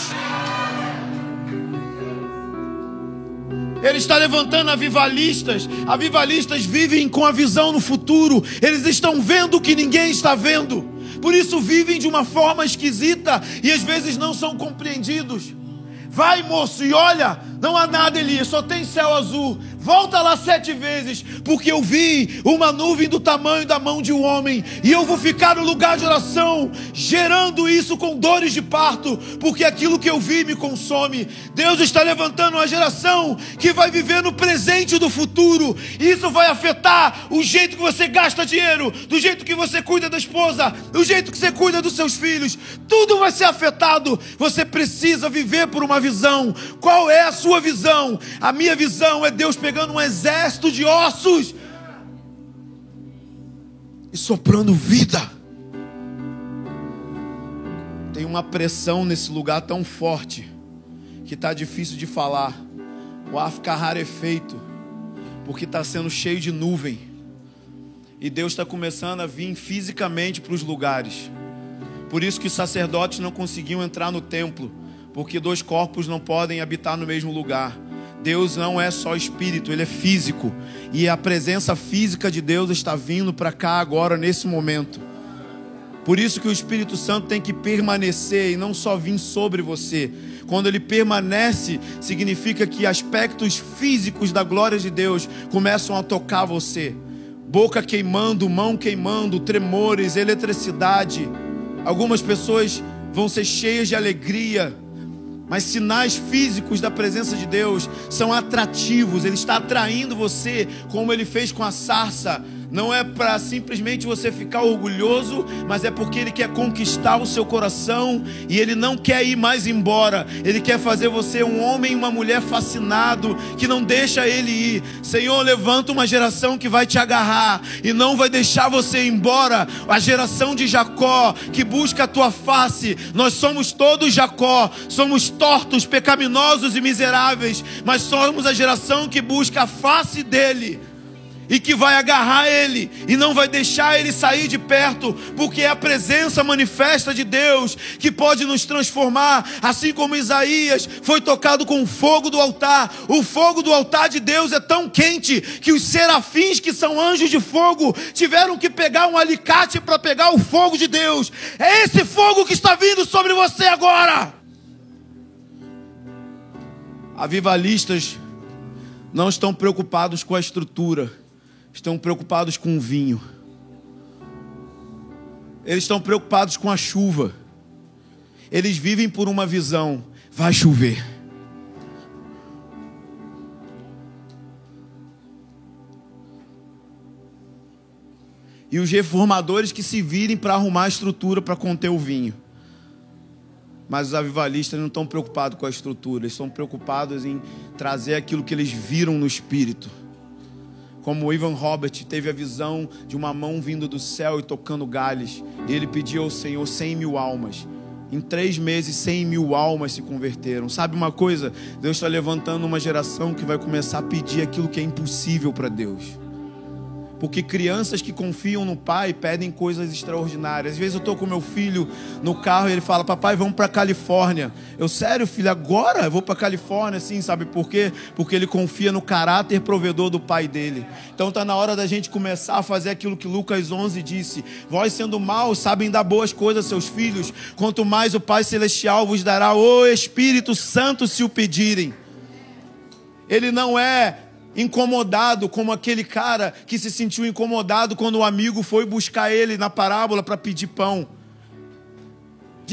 Ele está levantando avivalistas. Avivalistas vivem com a visão no futuro. Eles estão vendo o que ninguém está vendo. Por isso vivem de uma forma esquisita e às vezes não são compreendidos. Vai, moço, e olha, não há nada, Elias, só tem céu azul. Volta lá sete vezes, porque eu vi uma nuvem do tamanho da mão de um homem, e eu vou ficar no lugar de oração, gerando isso com dores de parto, porque aquilo que eu vi me consome. Deus está levantando uma geração que vai viver no presente do futuro, isso vai afetar o jeito que você gasta dinheiro, do jeito que você cuida da esposa, do jeito que você cuida dos seus filhos, tudo vai ser afetado. Você precisa viver por uma visão. Qual é a sua visão? A minha visão é Deus pegar pegando um exército de ossos e soprando vida. Tem uma pressão nesse lugar tão forte que está difícil de falar. O ar fica rarefeito, porque está sendo cheio de nuvem. E Deus está começando a vir fisicamente para os lugares. Por isso que os sacerdotes não conseguiam entrar no templo, porque dois corpos não podem habitar no mesmo lugar. Deus não é só espírito, ele é físico. E a presença física de Deus está vindo para cá agora, nesse momento. Por isso que o Espírito Santo tem que permanecer e não só vir sobre você. Quando ele permanece, significa que aspectos físicos da glória de Deus começam a tocar você. Boca queimando, mão queimando, tremores, eletricidade. Algumas pessoas vão ser cheias de alegria, mas sinais físicos da presença de Deus são atrativos, Ele está atraindo você, como Ele fez com a sarça não é para simplesmente você ficar orgulhoso, mas é porque Ele quer conquistar o seu coração e Ele não quer ir mais embora. Ele quer fazer você um homem e uma mulher fascinado, que não deixa Ele ir. Senhor, levanta uma geração que vai te agarrar e não vai deixar você ir embora. A geração de Jacó que busca a tua face. Nós somos todos Jacó, somos tortos, pecaminosos e miseráveis, mas somos a geração que busca a face dele e que vai agarrar ele e não vai deixar ele sair de perto, porque é a presença manifesta de Deus que pode nos transformar, assim como Isaías foi tocado com o fogo do altar. O fogo do altar de Deus é tão quente que os serafins, que são anjos de fogo, tiveram que pegar um alicate para pegar o fogo de Deus. É esse fogo que está vindo sobre você agora. Avivalistas não estão preocupados com a estrutura estão preocupados com o vinho. Eles estão preocupados com a chuva. Eles vivem por uma visão: vai chover. E os reformadores que se virem para arrumar a estrutura para conter o vinho. Mas os avivalistas não estão preocupados com a estrutura, eles estão preocupados em trazer aquilo que eles viram no espírito. Como Ivan Robert teve a visão de uma mão vindo do céu e tocando galhos, e ele pediu ao Senhor cem mil almas. Em três meses, cem mil almas se converteram. Sabe uma coisa? Deus está levantando uma geração que vai começar a pedir aquilo que é impossível para Deus Porque crianças que confiam no pai pedem coisas extraordinárias. Às vezes eu estou com meu filho no carro e ele fala: Papai, vamos para Califórnia. Eu, sério, filho, agora eu vou para Califórnia, sim, sabe por quê? Porque ele confia no caráter provedor do pai dele. Então está na hora da gente começar a fazer aquilo que Lucas 11 disse: Vós sendo maus, sabem dar boas coisas a seus filhos, quanto mais o Pai Celestial vos dará o Espírito Santo se o pedirem. Ele não é incomodado como aquele cara que se sentiu incomodado quando o amigo foi buscar ele na parábola para pedir pão.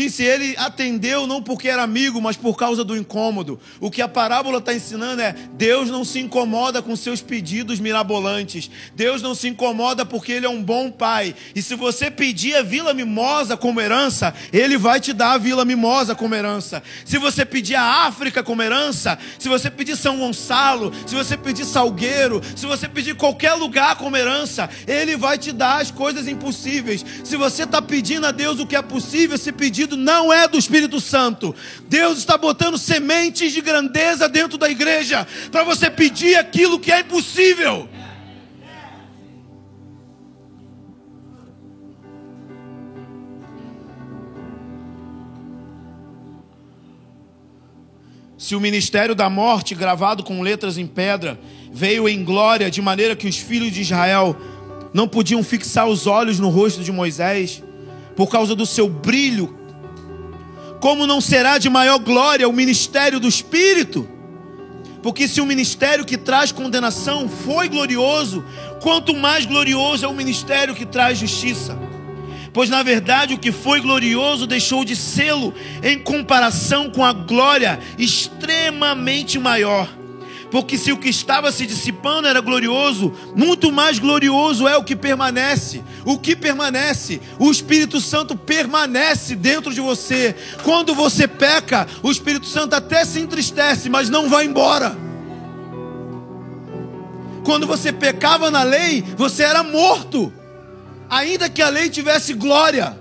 Disse ele atendeu não porque era amigo, mas por causa do incômodo. O que a parábola está ensinando é: Deus não se incomoda com seus pedidos mirabolantes. Deus não se incomoda porque Ele é um bom pai. E se você pedir a Vila Mimosa como herança, Ele vai te dar a Vila Mimosa como herança. Se você pedir a África como herança, se você pedir São Gonçalo, se você pedir Salgueiro, se você pedir qualquer lugar como herança, Ele vai te dar as coisas impossíveis. Se você está pedindo a Deus o que é possível, se pedir não é do Espírito Santo. Deus está botando sementes de grandeza dentro da igreja para você pedir aquilo que é impossível. Se o ministério da morte, gravado com letras em pedra, veio em glória, de maneira que os filhos de Israel não podiam fixar os olhos no rosto de Moisés, por causa do seu brilho como não será de maior glória o ministério do Espírito? Porque se o ministério que traz condenação foi glorioso, quanto mais glorioso é o ministério que traz justiça. Pois na verdade o que foi glorioso deixou de sê-lo em comparação com a glória extremamente maior porque se o que estava se dissipando era glorioso, muito mais glorioso é o que permanece. O que permanece? O Espírito Santo permanece dentro de você. Quando você peca, o Espírito Santo até se entristece, mas não vai embora. Quando você pecava na lei, você era morto, ainda que a lei tivesse glória.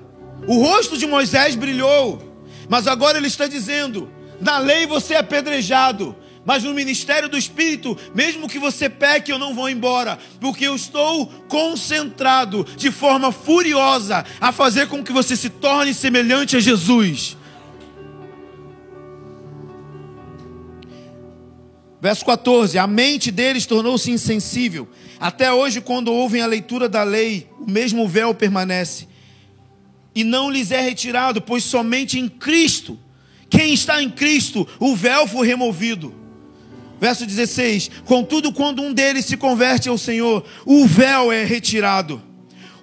O rosto de Moisés brilhou, mas agora ele está dizendo: na lei você é apedrejado, mas no ministério do Espírito, mesmo que você peque, eu não vou embora, porque eu estou concentrado de forma furiosa a fazer com que você se torne semelhante a Jesus. Verso 14: A mente deles tornou-se insensível. Até hoje, quando ouvem a leitura da lei, o mesmo véu permanece. E não lhes é retirado, pois somente em Cristo, quem está em Cristo, o véu foi removido. Verso 16: Contudo, quando um deles se converte ao Senhor, o véu é retirado.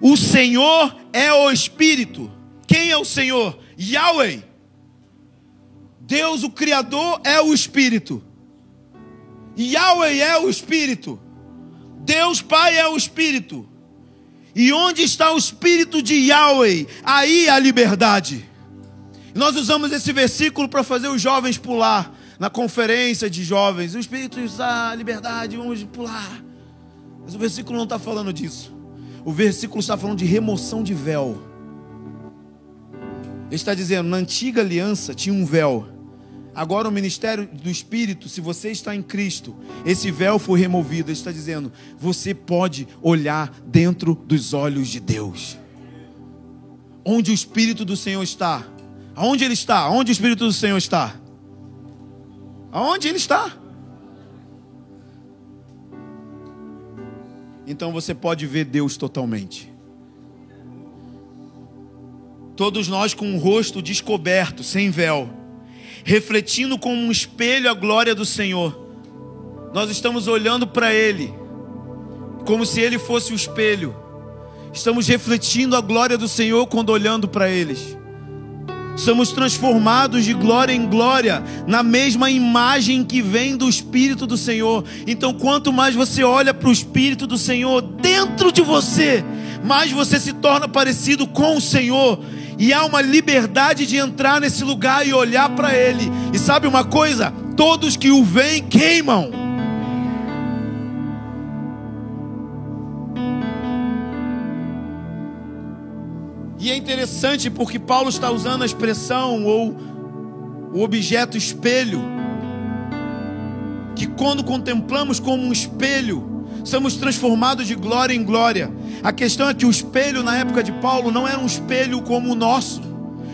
O Senhor é o Espírito. Quem é o Senhor? Yahweh. Deus, o Criador, é o Espírito. Yahweh é o Espírito. Deus Pai é o Espírito. E onde está o Espírito de Yahweh? Aí a liberdade. Nós usamos esse versículo para fazer os jovens pular na conferência de jovens, o Espírito está liberdade, vamos pular. Mas o versículo não está falando disso. O versículo está falando de remoção de véu. Ele está dizendo, na antiga aliança tinha um véu. Agora o ministério do Espírito, se você está em Cristo, esse véu foi removido. Ele está dizendo, você pode olhar dentro dos olhos de Deus. Onde o Espírito do Senhor está? Aonde ele está? Onde o Espírito do Senhor está? Aonde ele está? Então você pode ver Deus totalmente. Todos nós com o rosto descoberto, sem véu, refletindo como um espelho a glória do Senhor. Nós estamos olhando para Ele, como se Ele fosse o espelho. Estamos refletindo a glória do Senhor quando olhando para eles somos transformados de glória em glória, na mesma imagem que vem do Espírito do Senhor. Então, quanto mais você olha para o Espírito do Senhor dentro de você, mais você se torna parecido com o Senhor. E há uma liberdade de entrar nesse lugar e olhar para Ele. E sabe uma coisa? Todos que o veem queimam. E é interessante porque Paulo está usando a expressão ou o objeto espelho, que quando contemplamos como um espelho, somos transformados de glória em glória. A questão é que o espelho na época de Paulo não era um espelho como o nosso.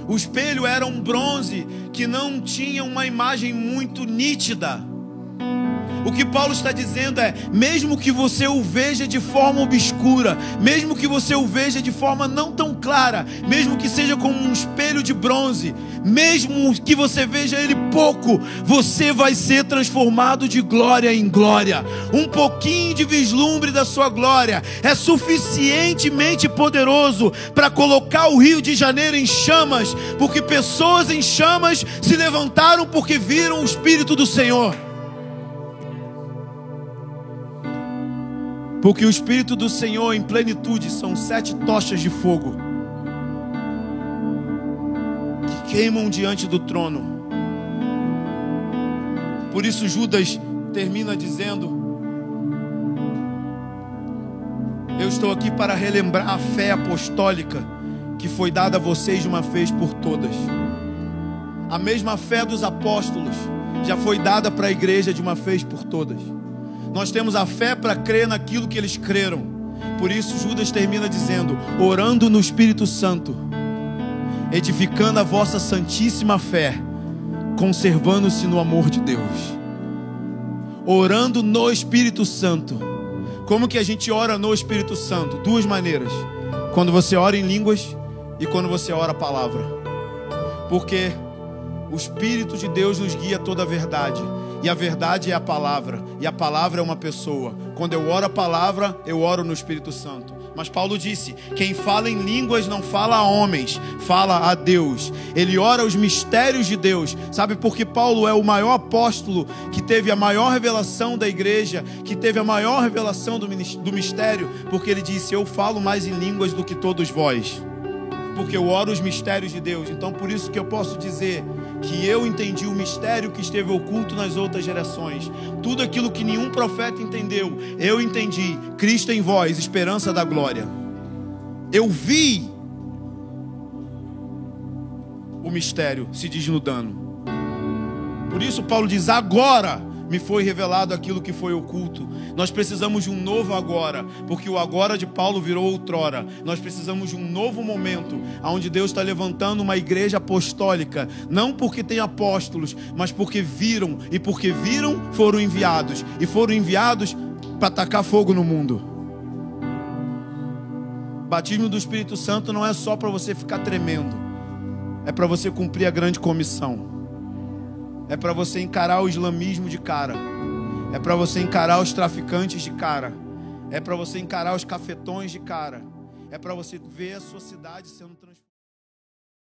O espelho era um bronze que não tinha uma imagem muito nítida. O que Paulo está dizendo é: mesmo que você o veja de forma obscura, mesmo que você o veja de forma não tão clara, mesmo que seja como um espelho de bronze, mesmo que você veja ele pouco, você vai ser transformado de glória em glória. Um pouquinho de vislumbre da sua glória é suficientemente poderoso para colocar o Rio de Janeiro em chamas, porque pessoas em chamas se levantaram porque viram o Espírito do Senhor. Porque o Espírito do Senhor em plenitude são sete tochas de fogo que queimam diante do trono. Por isso Judas termina dizendo: Eu estou aqui para relembrar a fé apostólica que foi dada a vocês de uma vez por todas. A mesma fé dos apóstolos já foi dada para a igreja de uma vez por todas. Nós temos a fé para crer naquilo que eles creram. Por isso, Judas termina dizendo: orando no Espírito Santo, edificando a vossa santíssima fé, conservando-se no amor de Deus. Orando no Espírito Santo. Como que a gente ora no Espírito Santo? Duas maneiras. Quando você ora em línguas e quando você ora a palavra. Porque o Espírito de Deus nos guia toda a verdade. E a verdade é a palavra, e a palavra é uma pessoa. Quando eu oro a palavra, eu oro no Espírito Santo. Mas Paulo disse: quem fala em línguas não fala a homens, fala a Deus. Ele ora os mistérios de Deus. Sabe por que Paulo é o maior apóstolo que teve a maior revelação da igreja, que teve a maior revelação do mistério? Porque ele disse: Eu falo mais em línguas do que todos vós. Porque eu oro os mistérios de Deus. Então, por isso que eu posso dizer que eu entendi o mistério que esteve oculto nas outras gerações. Tudo aquilo que nenhum profeta entendeu, eu entendi. Cristo em vós, esperança da glória. Eu vi o mistério se desnudando. Por isso Paulo diz: agora me foi revelado aquilo que foi oculto. Nós precisamos de um novo agora, porque o agora de Paulo virou outrora. Nós precisamos de um novo momento, onde Deus está levantando uma igreja apostólica, não porque tem apóstolos, mas porque viram, e porque viram, foram enviados, e foram enviados para atacar fogo no mundo. Batismo do Espírito Santo não é só para você ficar tremendo, é para você cumprir a grande comissão é para você encarar o islamismo de cara, é para você encarar os traficantes de cara, é para você encarar os cafetões de cara, é para você ver a sua cidade sendo transformada.